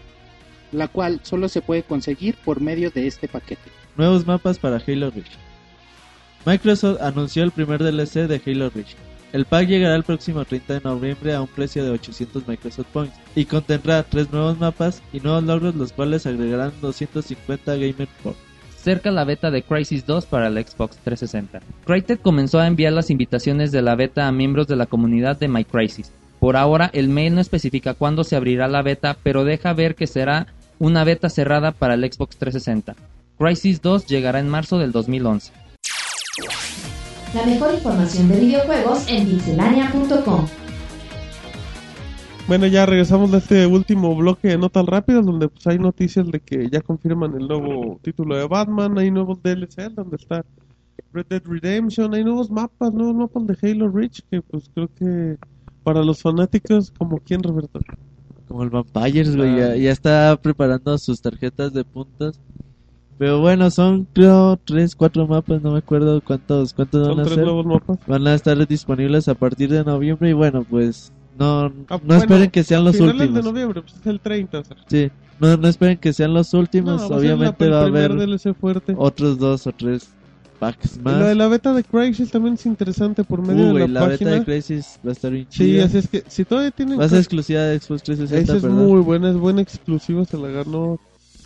la cual solo se puede conseguir por medio de este paquete. Nuevos mapas para Halo Reach. Microsoft anunció el primer DLC de Halo Reach. El pack llegará el próximo 30 de noviembre a un precio de 800 Microsoft Points y contendrá tres nuevos mapas y nuevos logros los cuales agregarán 250 Gamer Points. Cerca la beta de Crisis 2 para el Xbox 360. Crytek comenzó a enviar las invitaciones de la beta a miembros de la comunidad de MyCrisis. Por ahora, el mail no especifica cuándo se abrirá la beta, pero deja ver que será una beta cerrada para el Xbox 360. Crisis 2 llegará en marzo del 2011. La mejor información de videojuegos en pixelania.com. Bueno, ya regresamos de este último bloque de notas rápidas donde pues hay noticias de que ya confirman el nuevo título de Batman, hay nuevos DLC donde está Red Dead Redemption, hay nuevos mapas, nuevos mapas de Halo Reach que pues creo que para los fanáticos como quién Roberto. Como el Vampires, güey, ya, ya está preparando sus tarjetas de puntos. Pero bueno, son creo tres, cuatro mapas, no me acuerdo cuántos, cuántos Son van a tres ser. nuevos mapas. Van a estar disponibles a partir de noviembre y bueno, pues no, no Ah, bueno, esperen que sean los últimos. de noviembre, pues es el 30. O sea. Sí, no, no esperen que sean los últimos, No, la- obviamente va a haber otros dos o tres packs Y más. lo de la beta de Crysis también es interesante por medio Uh, de la, la, página. beta de Crisis va a estar bien Sí, chida. así es que si todavía tienen Va a ser exclusiva de Xbox 360, Esa es ¿verdad? muy buena, es buena exclusiva, se la ganó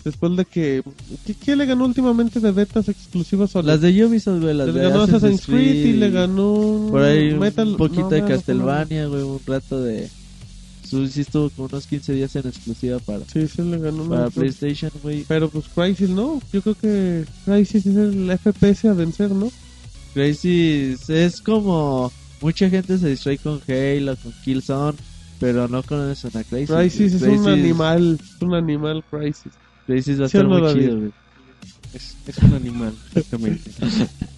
después de que... ¿Qué, qué le ganó últimamente de betas exclusivas? a Las de Ubisoft, güey, las Le de ganó Assassin's Creed y le ganó... Por ahí Metal... un poquito no, de Castlevania, güey, un rato de... Sí estuvo como unos 15 días en exclusiva para, Sí, se le ganó. para PlayStation, güey. Pero pues Crysis no, yo creo que Crysis es el FPS a vencer, ¿no? Crisis es como mucha gente se distrae con Halo, con Killzone, pero no conocen a Crisis. Crisis es un animal, es un animal Crisis. Crisis va a ¿Sí o estar no, muy chido, güey. Es, es un animal, exactamente.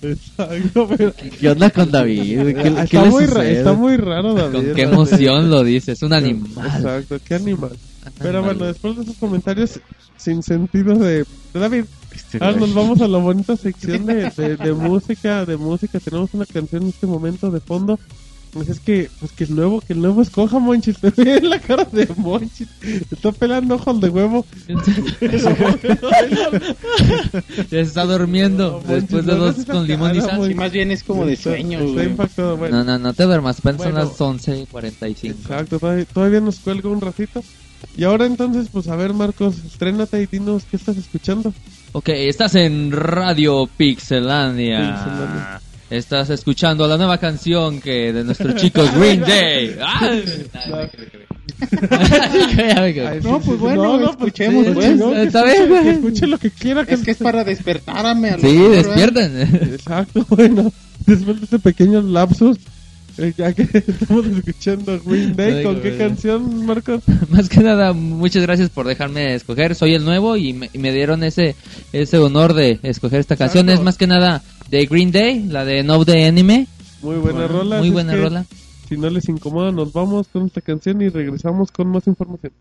Exacto, pero ¿Qué onda con David? ¿Qué, qué está, le muy ra- está muy raro David. Con qué emoción lo dices, un animal. Exacto, qué animal. Pero Animal. bueno, después de esos comentarios sin sentido de, de David, Este ahora nos vamos a la bonita sección de, de, de música, de música. Tenemos una canción en este momento de fondo. Pues es que, pues que el nuevo, que el nuevo escoja, Monchis. Te ve la cara de Monchis. Está pelando ojos de huevo. Ya se está durmiendo No, después de no dos con limón y sal. Y más bien es como de sueño, Está güey. impactado, bueno. No, no, no te duermas, apenas son Bueno. las 11.45. Exacto, todavía, todavía nos cuelga un ratito. Y ahora entonces, pues a ver, Marcos, estrénate y dinos qué estás escuchando. Ok, estás en Radio Pixelania. Pixelania. Estás escuchando la nueva canción que de nuestros chicos Green Day. ¡Ah! Ay, No, pues bueno, escuchemos, sí, pues. no, que Está escuche- bien, güey. que lo que quiera. Es que es para despertarme. a lo Sí, despierten. Exacto, bueno, después de este pequeño lapsus, eh, ya que estamos escuchando Green Day, Ay, ¿con qué canción, Marcos? Más que nada, muchas gracias por dejarme escoger. Soy el nuevo y me, y me dieron ese ese honor de escoger esta canción. Es más que nada de Green Day, la de No the Anime. Muy buena rola. Muy buena rola. Si no les incomoda, nos vamos con esta canción y regresamos con más información.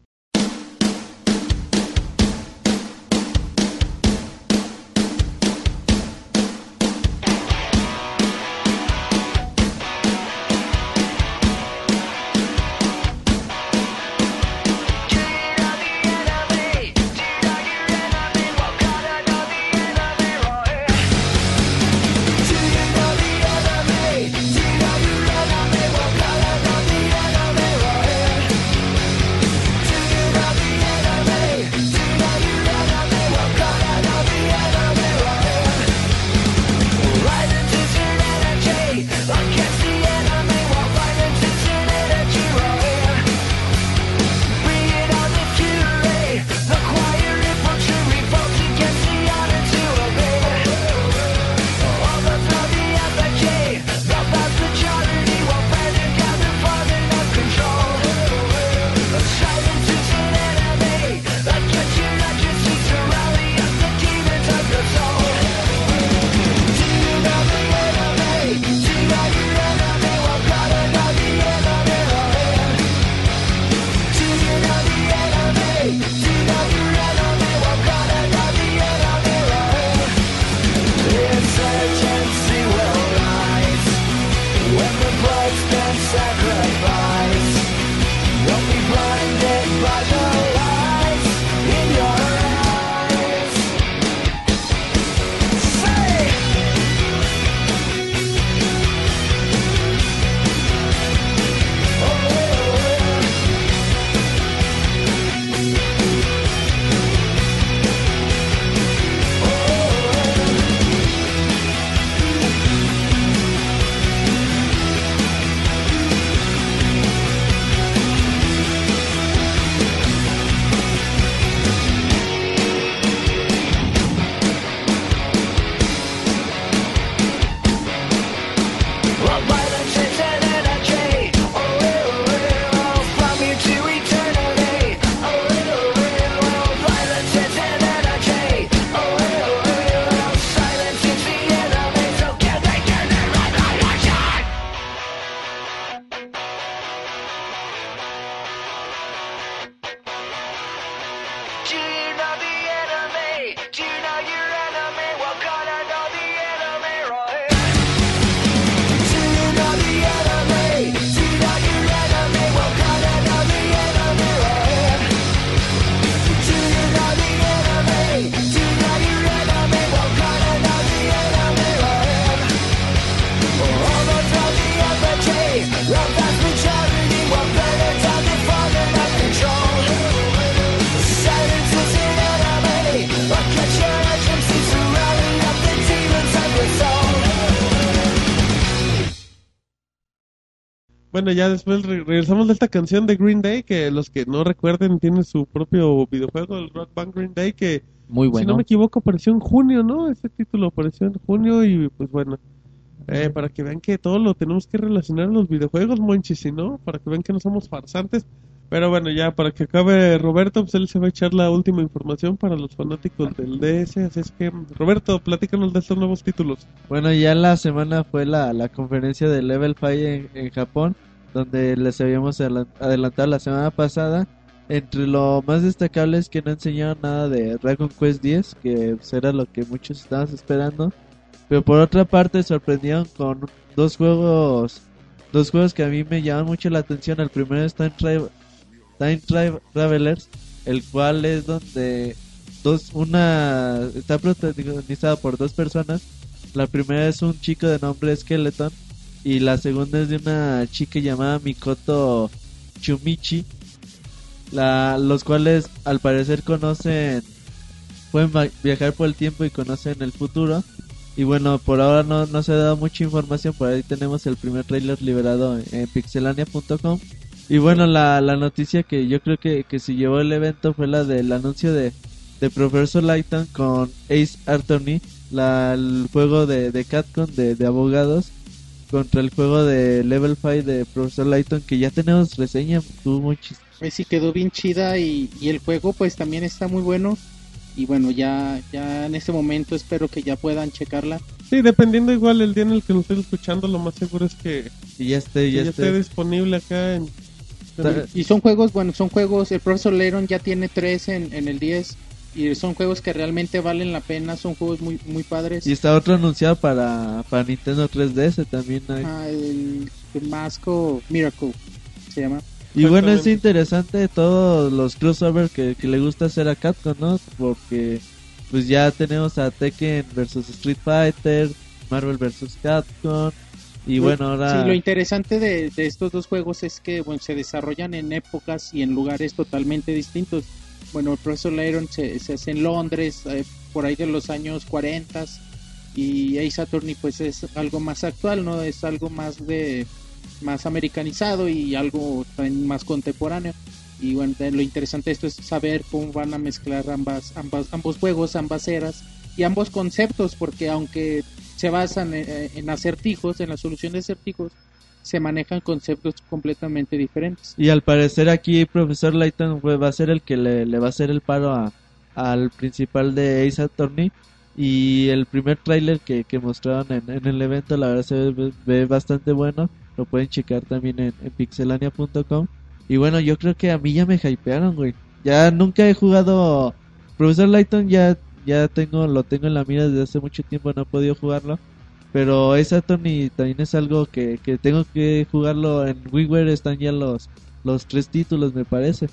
Bueno, ya después re- regresamos de esta canción de Green Day, que los que no recuerden tiene su propio videojuego, el Rock Band Green Day, que Muy si no bueno. me equivoco apareció en junio, ¿no? Ese título apareció en junio y pues bueno, Eh, para que vean que todo lo tenemos que relacionar a los videojuegos, monchis, si no, para que vean que no somos farsantes. Pero bueno, ya para que acabe Roberto, pues él se va a echar la última información para los fanáticos del DS. Así es que, Roberto, platícanos de estos nuevos títulos. Bueno, ya la semana fue la, la conferencia de Level 5 en, en Japón, donde les habíamos adela- adelantado la semana pasada. Entre lo más destacable es que no enseñaron nada de Dragon Quest X, que era lo que muchos estábamos esperando. Pero por otra parte sorprendieron con dos juegos, dos juegos que a mí me llaman mucho la atención. El primero es Time, Tra- Time Tra- Travelers, el cual es donde dos, una está protagonizada por dos personas. La primera es un chico de nombre Skeleton y la segunda es de una chica llamada Mikoto Chumichi, la, los cuales al parecer conocen, pueden viajar por el tiempo y conocen el futuro. Y bueno, por ahora no, no se ha dado mucha información, por ahí tenemos el primer trailer liberado en pixelania.com. Y bueno, la, la noticia que yo creo que, que se llevó el evento fue la del anuncio de, de Professor Layton con Ace Attorney, la, el juego de, de Capcom de, de abogados contra el juego de Level 5 de Professor Layton que ya tenemos reseña, tuvo muy chis- Pues sí quedó bien chida y, y el juego pues también está muy bueno. Y bueno, ya, ya en este momento espero que ya puedan checarla. Sí, dependiendo igual el día en el que nos estén escuchando, lo más seguro es que, y ya esté, ya ya esté. esté disponible acá en... Y son juegos, bueno, son juegos, el profesor Leron ya tiene tres en, en el 10 y son juegos que realmente valen la pena, son juegos muy muy padres. Y está otro anunciado para, para Nintendo 3DS también. hay. Ah, el, el Masco Miracle se llama. Y bueno, es interesante todos los crossovers que, que le gusta hacer a Capcom, ¿no? Porque pues ya tenemos a Tekken versus Street Fighter, Marvel versus Capcom. Y bueno, ahora... Sí, lo interesante de, de estos dos juegos es que bueno, se desarrollan en épocas y en lugares totalmente distintos. Bueno, el profesor Lyron se, se hace en Londres, eh, por ahí de los años 40 y Ace Attorney pues es algo más actual, ¿no? Es algo más de más americanizado y algo más contemporáneo. Y bueno, lo interesante de esto es saber cómo van a mezclar ambas, ambas, ambos juegos, ambas eras y ambos conceptos, porque aunque se basan en, en acertijos, en la solución de acertijos, se manejan conceptos completamente diferentes. Y al parecer aquí Profesor Layton pues, va a ser el que le, va a hacer el paro a, al principal de Ace Attorney. Y el primer tráiler que, mostraron en, el evento, la verdad se ve, ve bastante bueno. Lo pueden checar también en, en pixelania.com. Y bueno, yo creo que a mí ya me hypearon, güey. Ya nunca he jugado Profesor Layton, ya, ya tengo, lo tengo en la mira desde hace mucho tiempo, no he podido jugarlo. Pero Ace Attorney también es algo que, que tengo que jugarlo en WiiWare, están ya los, los tres títulos, me parece.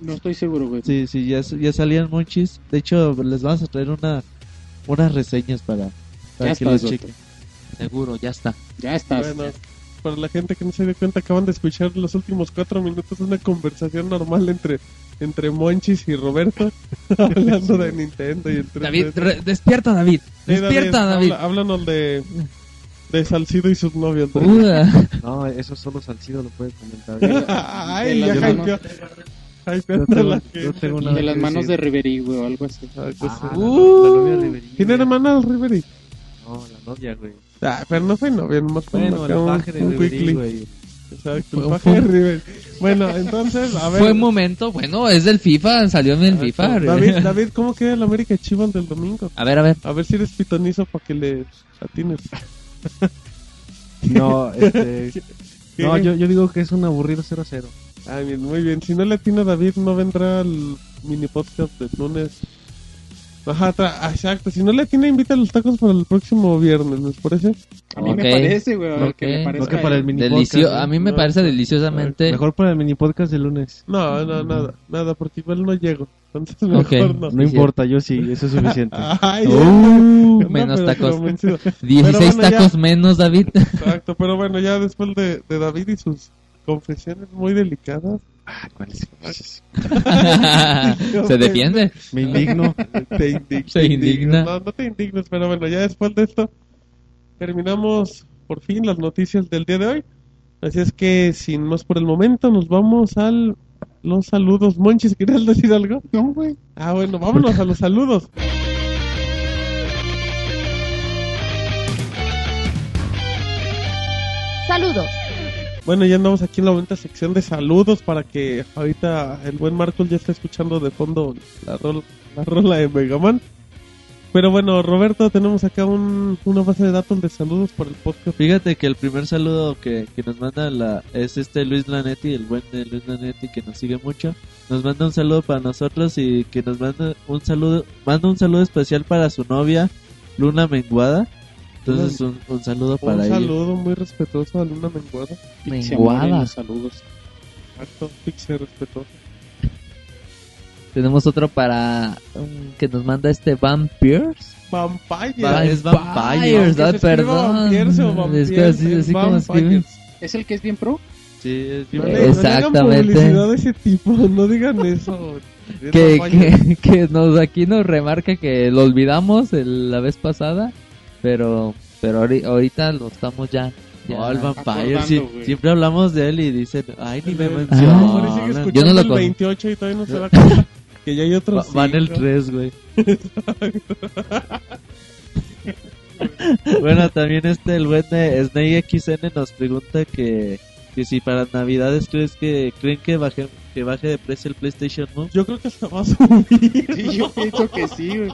No estoy seguro, güey. Sí, sí, ya, ya salían muchos. De hecho, les vamos a traer una, unas reseñas para, para que está, los chequen. Seguro, ya está. Ya estás. Bueno, para la gente que no se dio cuenta, acaban de escuchar los últimos cuatro minutos una conversación normal entre entre Monchis y Roberto, hablando de Nintendo y entre... David, re- despierta, David. Sí, Despierta, David. habla- háblanos de, de Salcido y sus novios. David. No, eso solo Salcido lo puede comentar. Ay, de ya hypeando Yo la tengo- yo de las manos de. Riverí, güey, o algo así. Ah, pues. Ah, la- Uh, la novia Riverina. ¿Quién era hermana del Riverí? No, la novia, güey. Ah, pero no fue novia, nomás fue Bueno, acá la un- de un Riverí, quickly. güey. Exacto, el un- paje de Riverí. Bueno, entonces, a ver. Fue un momento, bueno, es del FIFA, salió en el FIFA. David, David, ¿cómo queda el América Chivas del domingo? A ver, a ver. A ver si eres pitonizo para que le atines. No, este... ¿Qué? No, yo, yo digo que es un aburrido 0-0. Ah, bien, muy bien. Si no le atina David, no vendrá al mini podcast de lunes. Ajá, tra- exacto. Si no le atina, invita a los tacos para el próximo viernes, ¿les parece? A mí me parece, güey, Ok. que me parece. No que para el mini Delicio podcast. a mí me No, parece deliciosamente. Mejor para el mini podcast de lunes. No, no, nada, nada, porque igual no llego. Entonces mejor no. No importa, yo sí, eso es suficiente. Ay, Uh, menos tacos. convencido. 16 Pero bueno, ya. tacos menos, David. Exacto, pero bueno, ya después de, de David y sus confesiones muy delicadas. Ah, ¿cuál es? Se defiende. Me indigno. te indigna. Se indigna. No, no te indignes, pero bueno, ya después de esto terminamos por fin las noticias del día de hoy. Así es que sin más por el momento, nos vamos al los saludos. Monchis, ¿querías decir algo? No, güey. Ah, bueno, vámonos a los saludos. Saludos. Bueno, ya andamos aquí en la bonita sección de saludos para que ahorita el buen Marcos ya está escuchando de fondo la, rol- la rola de Megaman. Pero bueno, Roberto, tenemos acá un- una base de datos de saludos por el podcast. Fíjate que el primer saludo que, que nos manda la, es este Luis Lanetti, el buen de Luis Lanetti que nos sigue mucho. Nos manda un saludo para nosotros y que nos manda un saludo, manda un saludo especial para su novia, Luna Menguada. Entonces un, un saludo para Un ella. saludo muy respetuoso a Luna Menguada. Menguada. los saludos. Exacto, Pixie respetuoso. Tenemos otro para um, que nos manda este Vampires. Vampires. Va- es Vampires, escriba perdón. Vampires o Es Vampires, que así, es así como. ¿Es el que es bien pro? Sí, es No bien- no hagan Exactamente. publicidad de ese tipo, no digan eso. Es Que, que, que nos aquí nos remarca que lo olvidamos el- la vez pasada, pero pero ahori- ahorita lo estamos ya. ya. No, el Vampire, sí, siempre hablamos de él y dicen, ay, ni me Ah, ahora sigue Yo no lo el con- 28 y todavía no se da cuenta que ya hay otro Va- Van el cinco. 3, güey. bueno, también este, el buen de Snake XN nos pregunta que, que si para Navidades crees que, creen que baje, que baje de precio el PlayStation Move. Yo creo que se va a subir. Sí, yo pienso que sí, güey.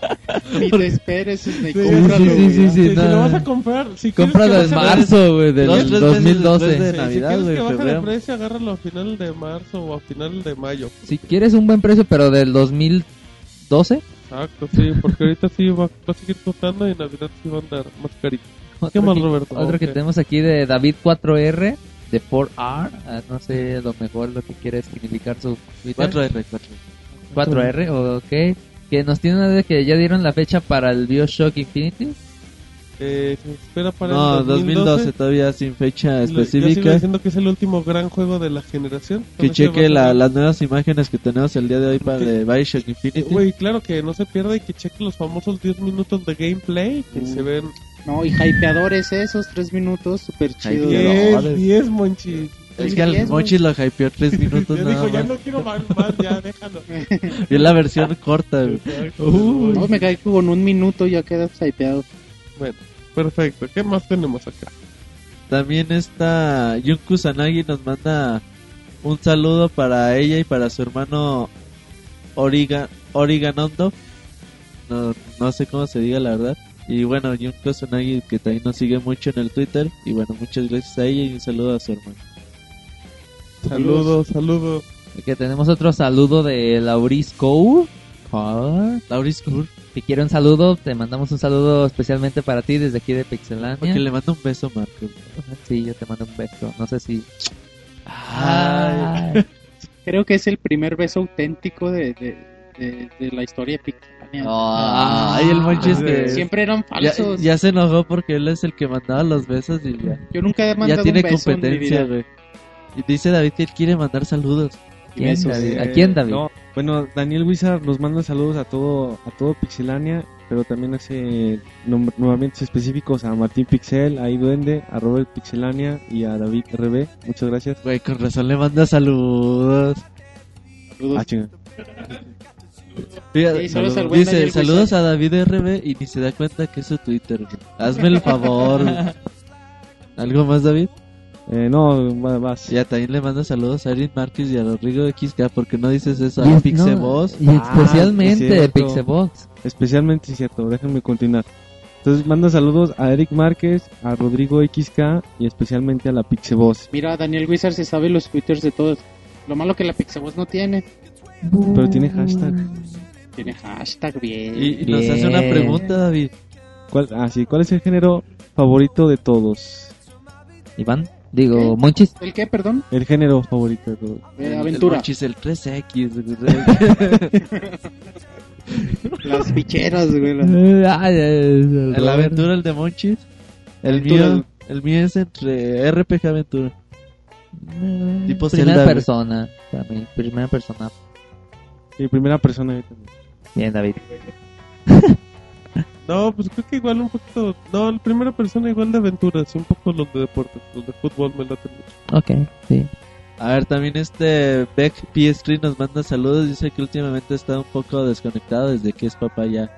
Ni te esperes. Sí, cómpralo, sí, sí, sí. Si, lo vas a comprar, si quieres Cómpralo en marzo, güey, del Dos, tres meses 2012. después de Navidad, si quieres que baje de precio, agárralo a final de marzo o a final de mayo. Si quieres un buen precio, pero del 2012. Exacto, sí, porque ahorita sí va, va a seguir costando y en Navidad sí va a andar más carito. ¿Qué más, Roberto? Otro que tenemos aquí de David 4R, de 4R. ah, no sé lo mejor lo que quiere significar su Twitter. 4R, 4R. 4R, ok. Que nos tiene una de que ya dieron la fecha para el Bioshock Infinity. Eh, se espera para No, el 2012 2012. todavía sin fecha Lo- Yo sigo específica. diciendo que es el último gran juego de la generación. Que cheque la- las nuevas imágenes que tenemos el día de hoy para de Bioshock Infinity. Güey, claro que no se pierda y que cheque los famosos 10 minutos de gameplay que Uh. se ven No, y hypeadores esos, tres minutos, súper. Hypeadores. 10, 10 monchis. es que al Mochi lo hypeó 3 minutos Ya nada dijo, ya más. no quiero más, más, ya déjalo. Vio la versión corta, güey. No, me cae que con un minuto ya quedas hypeado. Bueno, perfecto. ¿Qué más tenemos acá? También está Jun Kusanagi nos manda un saludo para ella y para su hermano Origa, Origanondo. No, no sé cómo se diga la verdad. Y bueno, Jun Kusanagi que también nos sigue mucho en el Twitter. Y bueno, muchas gracias a ella y un saludo a su hermano. Saludos, saludos. Que tenemos otro saludo de Lauris Core. Core, Lauris Kur, Que quiere un saludo. Te mandamos un saludo especialmente para ti desde aquí de Pixelania. porque le mando un beso, Marco. Sí, yo te mando un beso. No sé si. Ay. Creo que es el primer beso auténtico de, de, de, de la historia pixelánea. Ay, el Monchis que Siempre eran ya, falsos. ya se enojó porque él es el que mandaba los besos y ya. Yo nunca he mandado ya tiene un beso en mi competencia, güey. Y dice David que él quiere mandar saludos. ¿Quién, Besos. David? ¿A quién, David? no, bueno, Daniel Wizard nos manda saludos a todo a todo Pixelania, pero también hace nom- nuevamente específicos a Martín Pixel, a Duende, a Robert Pixelania y a David RB. Muchas gracias. Güey, con razón le manda saludos. Saludos. Ah. Fíjate, Sí, saludos dice, Daniel saludos a David RB y ni se da cuenta que es su Twitter. güey. Hazme el favor. güey. ¿Algo más, David? Eh, no, va- vas. Ya también le manda saludos a Erin Márquez y a Rodrigo XK. ¿Por qué no dices eso? Y A no, y Ah, especialmente es cierto. Pixebox. Especialmente, es cierto, déjenme continuar. Entonces manda saludos a Eric Márquez, a Rodrigo XK y especialmente a la Pixeboss. Mira, Daniel Wizard se sabe los twitters de todos. Lo malo que la Pixaboss no tiene. Pero tiene hashtag. Tiene hashtag bien. Y, y nos hace una pregunta, David. ¿Cuál, ah, sí, ¿Cuál es el género favorito de todos? Iván, digo. Monchis. ¿El qué, perdón? El género favorito de todos. Eh, El- aventura. El Monchis, el 3X. güey. Las ficheras, güey. el aventura, el de Monchis. El Aventura. mío, el mío es entre RPG Aventura. Eh, Tipo primera Zelda, persona. También, primera persona. Y primera persona. ahí también. Bien, David. No, pues creo que igual un poquito. No, la primera persona igual de aventuras, un poco los de deportes, los de fútbol me late mucho. Ok, sí. A ver, también este Beck PS3 nos manda saludos. Dice que últimamente está un poco desconectado desde que es papá ya.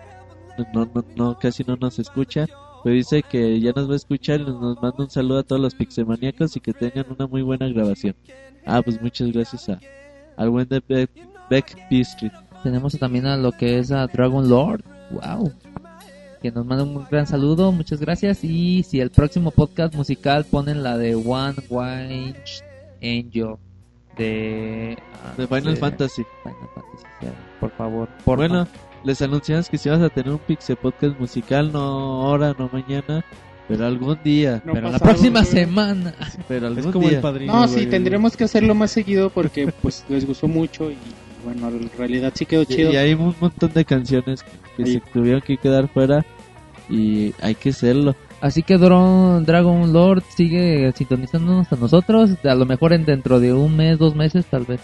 No, no, no, casi no nos escucha. Pues dice que ya nos va a escuchar y nos manda un saludo a todos los pixemaníacos y que tengan una muy buena grabación. Ah, pues muchas gracias a, al buen de Beck, Beck. Street. Tenemos también a lo que es a Dragon Lord. Wow. Que nos manda un gran saludo. Muchas gracias. Y si el próximo podcast musical ponen la de One Winged Angel de, ah, De Final Fantasy. Final Fantasy, sí, por favor. Por Bueno, les anunciamos que si vas a tener un Pixel Podcast musical, no ahora, no mañana, pero algún día. No pero la próxima semana. Pero algún Es como día. el padrino. No, sí, tendremos que hacerlo más seguido porque pues les gustó mucho y bueno, en realidad sí quedó Y, chido. y hay un montón de canciones que Ahí. se tuvieron que quedar fuera y hay que hacerlo. Así que Dragon Lord sigue sintonizándonos a nosotros. A lo mejor en dentro de un mes, dos meses, tal vez.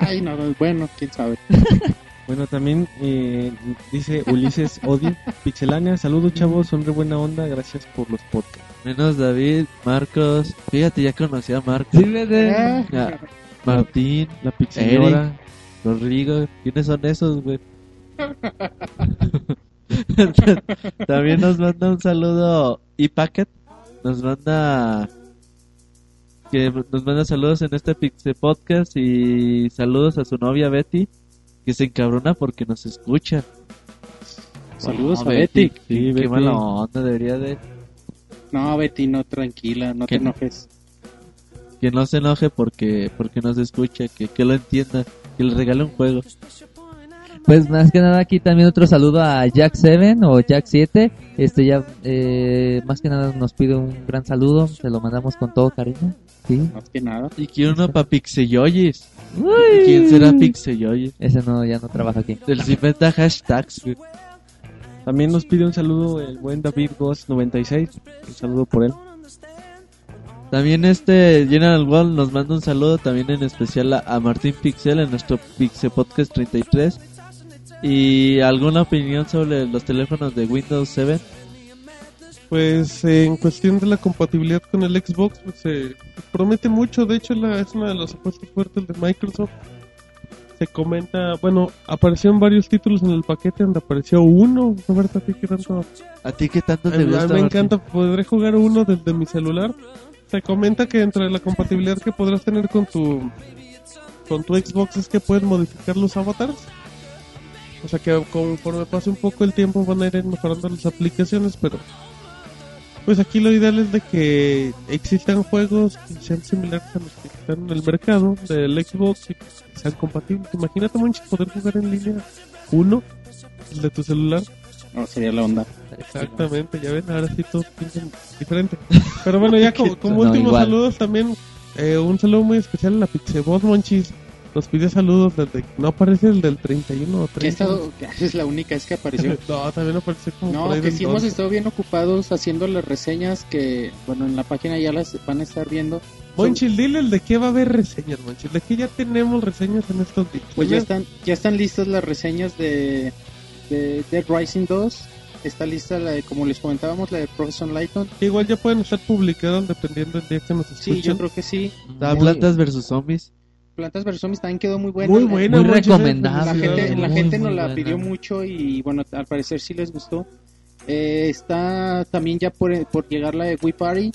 Ay, no, no, bueno, quién sabe. Bueno, también eh, dice Ulises Odio, Pixelania, saludos chavos, son de buena onda, gracias por los podcasts. Menos David, Marcos. Fíjate, ya conocí a Marcos. Sí, Ya, Martín, La Pixelora, Rodrigo. ¿Quiénes son esos, güey? También nos manda un saludo ePacket. Nos manda que nos manda saludos en este Pixel Podcast y saludos a su novia Betty que se encabrona porque nos escucha. Saludos No, a Betty. Sí, qué Betty. mala onda debería de No, Betty, no, tranquila, no te enojes. que no se enoje porque porque nos escucha, que, que lo entienda, que le regale un juego. Pues más que nada aquí también otro saludo a Jack 7 o Jack 7. Este ya eh, más que nada nos pide un gran saludo. Se lo mandamos con todo cariño. Sí. Más que nada. Y quiero uno para Pixeyoyis. Uy. ¿Quién será Pixeyoyis? Ese no ya no trabaja aquí. Se inventa hashtags, güey. También nos pide un saludo el buen David Ghost 96, un saludo por él. También este General Wall nos manda un saludo también en especial a, a Martín Pixel en nuestro Pixel Podcast 33 y alguna opinión sobre los teléfonos de Windows 7 Pues eh, en cuestión de la compatibilidad con el Xbox, pues eh, promete mucho. De hecho, la, es una de las apuestas fuertes de Microsoft. Se comenta, bueno, aparecieron varios títulos en el paquete donde apareció uno. Roberto, ¿a ti qué tanto? a ti qué tanto A te mí gusta me Martín? encanta, podré jugar uno desde mi celular. Se comenta que dentro de la compatibilidad que podrás tener con tu con tu Xbox es que puedes modificar los avatars. O sea que conforme pase un poco el tiempo van a ir mejorando las aplicaciones, pero pues aquí lo ideal es de que existan juegos que sean similares a los que están en el mercado del Xbox y sean compatibles. Imagínate mucho poder jugar en línea uno de tu celular. No, sería la onda. Exactamente, ya ven, ahora sí todos piensan diferente. Pero bueno, ya como, como No, últimos igual. saludos también, eh, un saludo muy especial a la Pixebot Monchis. Nos pide saludos desde... No aparece el del 31 o Que 30. he estado, que es la única es que apareció. No, también aparece como No, que sí hemos 12. estado bien ocupados haciendo las reseñas que, bueno, en la página ya las van a estar viendo. Monchis, dile el de qué va a haber reseñas, Monchis. De que ya tenemos reseñas en estos días. Pues ya están, ya están listas las reseñas de, de Dead Rising 2. Está lista la de, como les comentábamos, la de Professor Lighton. Que Igual ya pueden estar publicadas dependiendo del día que nos escuchen. Sí, yo creo que sí. Ah, Muy- Plantas versus Zombies. Plantas vs Zombies también quedó muy buena. Muy La- buena, Muy recomendable. La gente, la Muy, gente muy nos la buena. pidió mucho y bueno, al parecer sí les gustó. Eh, está también ya por, por llegar la de Wii Party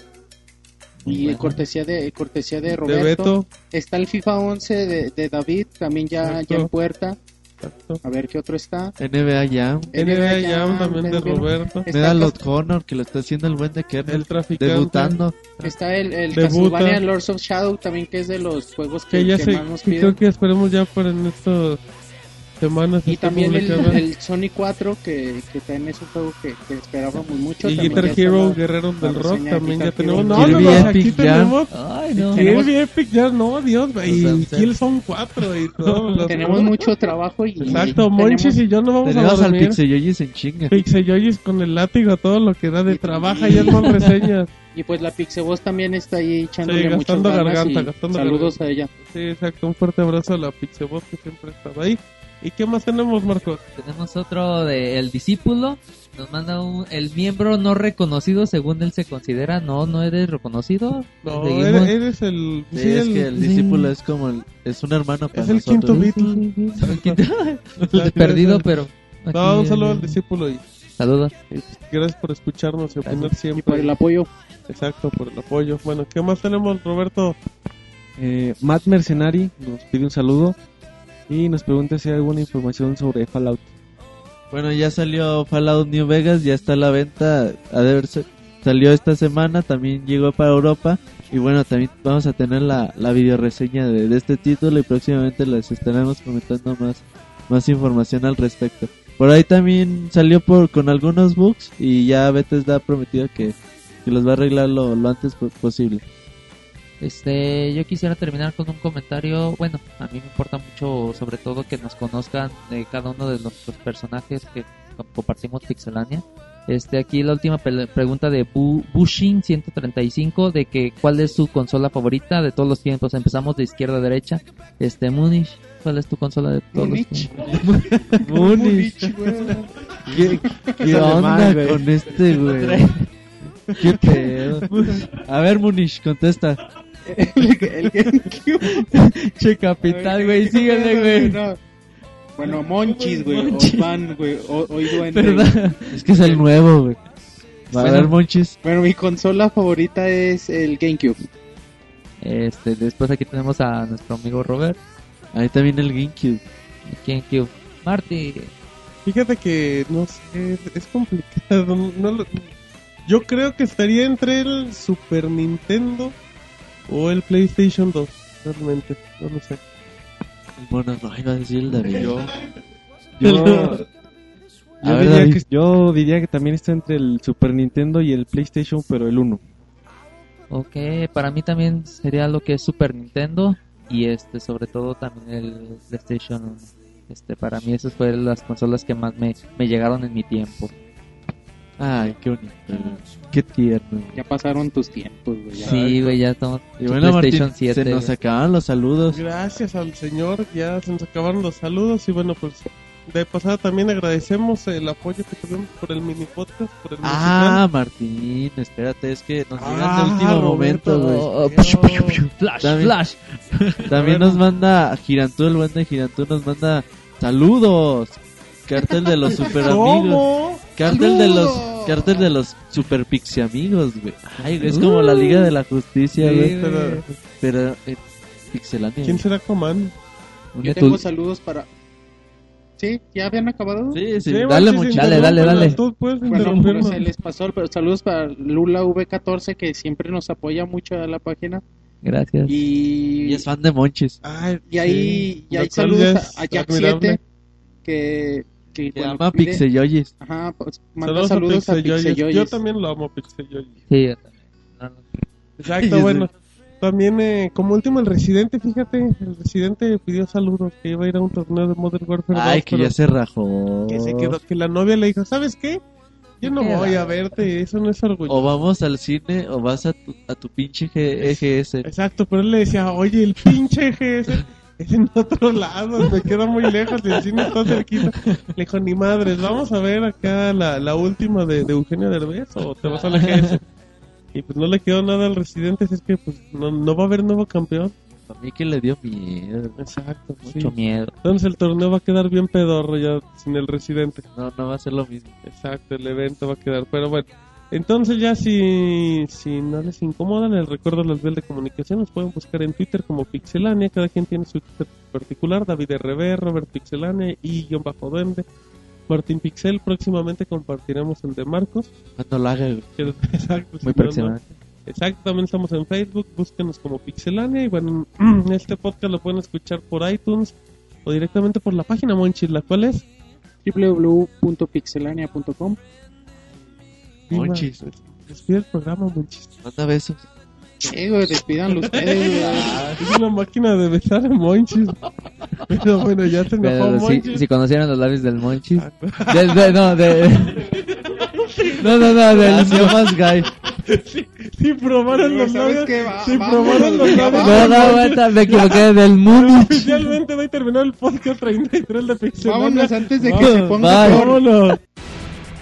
Muy y buena. cortesía de cortesía de De Roberto. Beto. Está el FIFA 11 de, de David, también ya, ya en puerta. Exacto. A ver qué otro está. NBA Jam. NBA Jam Jam, también de. Roberto. Medal of Honor que lo está haciendo el buen de Kernel. El traficante. Debutando. está el, el. Castlevania Lords of Shadow también que es de los juegos que, Que ya que se, más nos que piden. creo que esperemos ya para en estas semanas. Y también el, el Sony 4 que, que también es un juego que, que esperábamos mucho. Y Guitar ya Hero, la- Guerreros la del Rock, también ya tenemos. No, no, Kirby no, Epic aquí Jam. tenemos. Ay, no. Kirby Epic Jam, no, Dios, y Killzone 4 y todo. los- Tenemos mucho trabajo y Exacto, Monchis y yo no vamos Tenemos a al dormir. Pixeyoyis en chinga. Pixeyoyis con el látigo, todo lo que da de trabaja y es más reseñas. Y pues la Pixeboss también está ahí echándole Sí, muchas gastando ganas garganta, y gastando saludos a ella. Sí, exacto, un fuerte abrazo a la Pixebot que siempre ha estado ahí. ¿Y qué más tenemos, Marcos? Tenemos otro de El Discípulo. Nos manda un, el miembro no reconocido según él se considera. No, no eres reconocido. No, eres, eres el... Sí, sí, es el- que el discípulo es como el, es un hermano para Es el nosotros. quinto Beatle. Perdido, pero. No, un saludo eh, al discípulo y Saludos. Y, gracias por escucharnos y opinar Y siempre. por el apoyo. Exacto, por el apoyo. Bueno, ¿qué más tenemos, Roberto? Eh, Matt Mercenari nos pide un saludo y nos pregunta si hay alguna información sobre Fallout. Bueno, ya salió Fallout New Vegas, ya está a la venta. De haber- salió esta semana, también llegó para Europa. Y bueno, también vamos a tener la, la video reseña de, este título y próximamente les estaremos comentando más, más información al respecto. Por ahí también salió por con algunos bugs y ya Bethesda ha prometido que, que los va a arreglar lo, lo antes po- posible. Este, yo quisiera terminar con un comentario. Bueno, a mí me importa mucho, sobre todo, que nos conozcan de cada uno de nuestros personajes que co- compartimos Pixelania. Este, aquí la última pregunta de Bu- Bushin 135 de que cuál es su consola favorita de todos los tiempos. Empezamos de izquierda a derecha. Este, Munich, ¿cuál es tu consola de todos Munich. los tiempos? Munich. ¿Qué, qué onda con este, güey? ¿Qué pedo? A ver, Munich, contesta. El GameCube. Che capital, güey, síguele, güey. No. Bueno, Monchis, güey. Monchis. Güey. Hoy duende. Perdón. Es que es el nuevo, güey. Va a Bueno. ver, Monchis. Bueno, mi consola favorita es el GameCube. Este, después aquí tenemos a nuestro amigo Robert. Ahí también el GameCube. GameCube. Marty. Fíjate que, no sé, es complicado. No lo- yo creo que estaría entre el Super Nintendo o el PlayStation 2, realmente. No lo sé. Bueno, no, iba a decir el David. Yo, yo, A yo ver, diría David. que, yo diría que también está entre el Super Nintendo y el PlayStation, pero el 1. Ok, para mí también sería lo que es Super Nintendo y este, sobre todo también el PlayStation 1. Este, para mí esas fueron las consolas que más me, me llegaron en mi tiempo. Ay, qué bonito. Qué tierno. Ya pasaron tus tiempos, güey. Sí, güey, ya estamos Y en bueno, PlayStation Martín, 7. se nos güey. acaban los saludos. Gracias al señor, ya se nos acabaron los saludos y bueno, pues de pasada también agradecemos el apoyo que tuvimos por el mini podcast, por el Ah, Martín, espérate, es que nos llegan Ah, de último momento, güey. Oh, oh, flash, También- flash. También nos manda Girantú, el buen de Girantú nos manda saludos. Cartel de los super amigos. Cartel de los cartel de los super pixie amigos, güey. Ay, güey, es como la Liga de la Justicia, Sí, güey. Pero, Pero eh, pixelania. ¿Quién será Coman? Yo tengo saludos para. ¿Sí? ¿Ya habían acabado? Sí, sí, Sí, dale mucho. Dale, dale, dale. Tú puedes Bueno, pero se les pasó, pero saludos para Lula V14 que siempre nos apoya mucho a la página. Gracias. Y, Y es fan de Monchis. Ay, y ahí, sí, y ahí saludos a, a Jack admirable. 7 que, que Se bueno, llama pide-. Ajá, pues, manda Saludos, saludos, a a Pixeyoyes. Pixeyoyes. Yo también lo amo, Pixeyoyes. Sí, yo también. No, no. Exacto, bueno. También, eh, como último, el Residente, fíjate, el Residente pidió saludos, que iba a ir a un torneo de Modern Warfare 2, Ay, que pero ya se rajó. que se quedó, que la novia le dijo, ¿sabes qué? Yo no Qué voy a raro. verte, eso no es orgullo. O vamos al cine o vas a tu, a tu pinche G- EGS. Exacto, pero él le decía, oye, el pinche GS es en otro lado, me queda muy lejos, el cine está cerquita. Le dijo, ni madres, vamos a ver acá la, la última de, de Eugenio Derbez o te vas a la GS. Y pues no le quedó nada al Residente, es que pues no, no va a haber nuevo campeón. A mí que le dio miedo. Exacto, Mucho sí. miedo. Entonces el torneo va a quedar bien pedorro ya sin el Residente. No, no va a ser lo mismo. Exacto, el evento va a quedar. Pero bueno, entonces ya si, si no les incomoda, les recuerdo las vías de comunicación. Nos pueden buscar en Twitter como Pixelania. Cada quien tiene su Twitter particular. David RB, Robert Pixelania y guion bajo duende. Martín Pixel, próximamente compartiremos el de Marcos. Cuando lo haga, güey. que- Exacto, Muy próximamente. no. Exacto, también estamos en Facebook, búsquenos como Pixelania y bueno, este podcast lo pueden escuchar por iTunes o directamente por la página Monchis, la cual es www.pixelania.com Monchis. Despide el programa, Monchis. Manda besos. Sí, güey, despídanlo ustedes. Es una máquina de besar a Monchis. Pero bueno, ya se enojó Pero si, Monchis. si conocieran los labios del Monchis. Ah, De- de- no, de. No, no, no, del. Más gay. Si probaron los ¿Sabes labios. Si probaron los labios. No, no, aguanta, me equivoqué del Múnich. Oficialmente va a terminar el podcast 33 de Pixelania. Vámonos antes de que se ponga. Vámonos.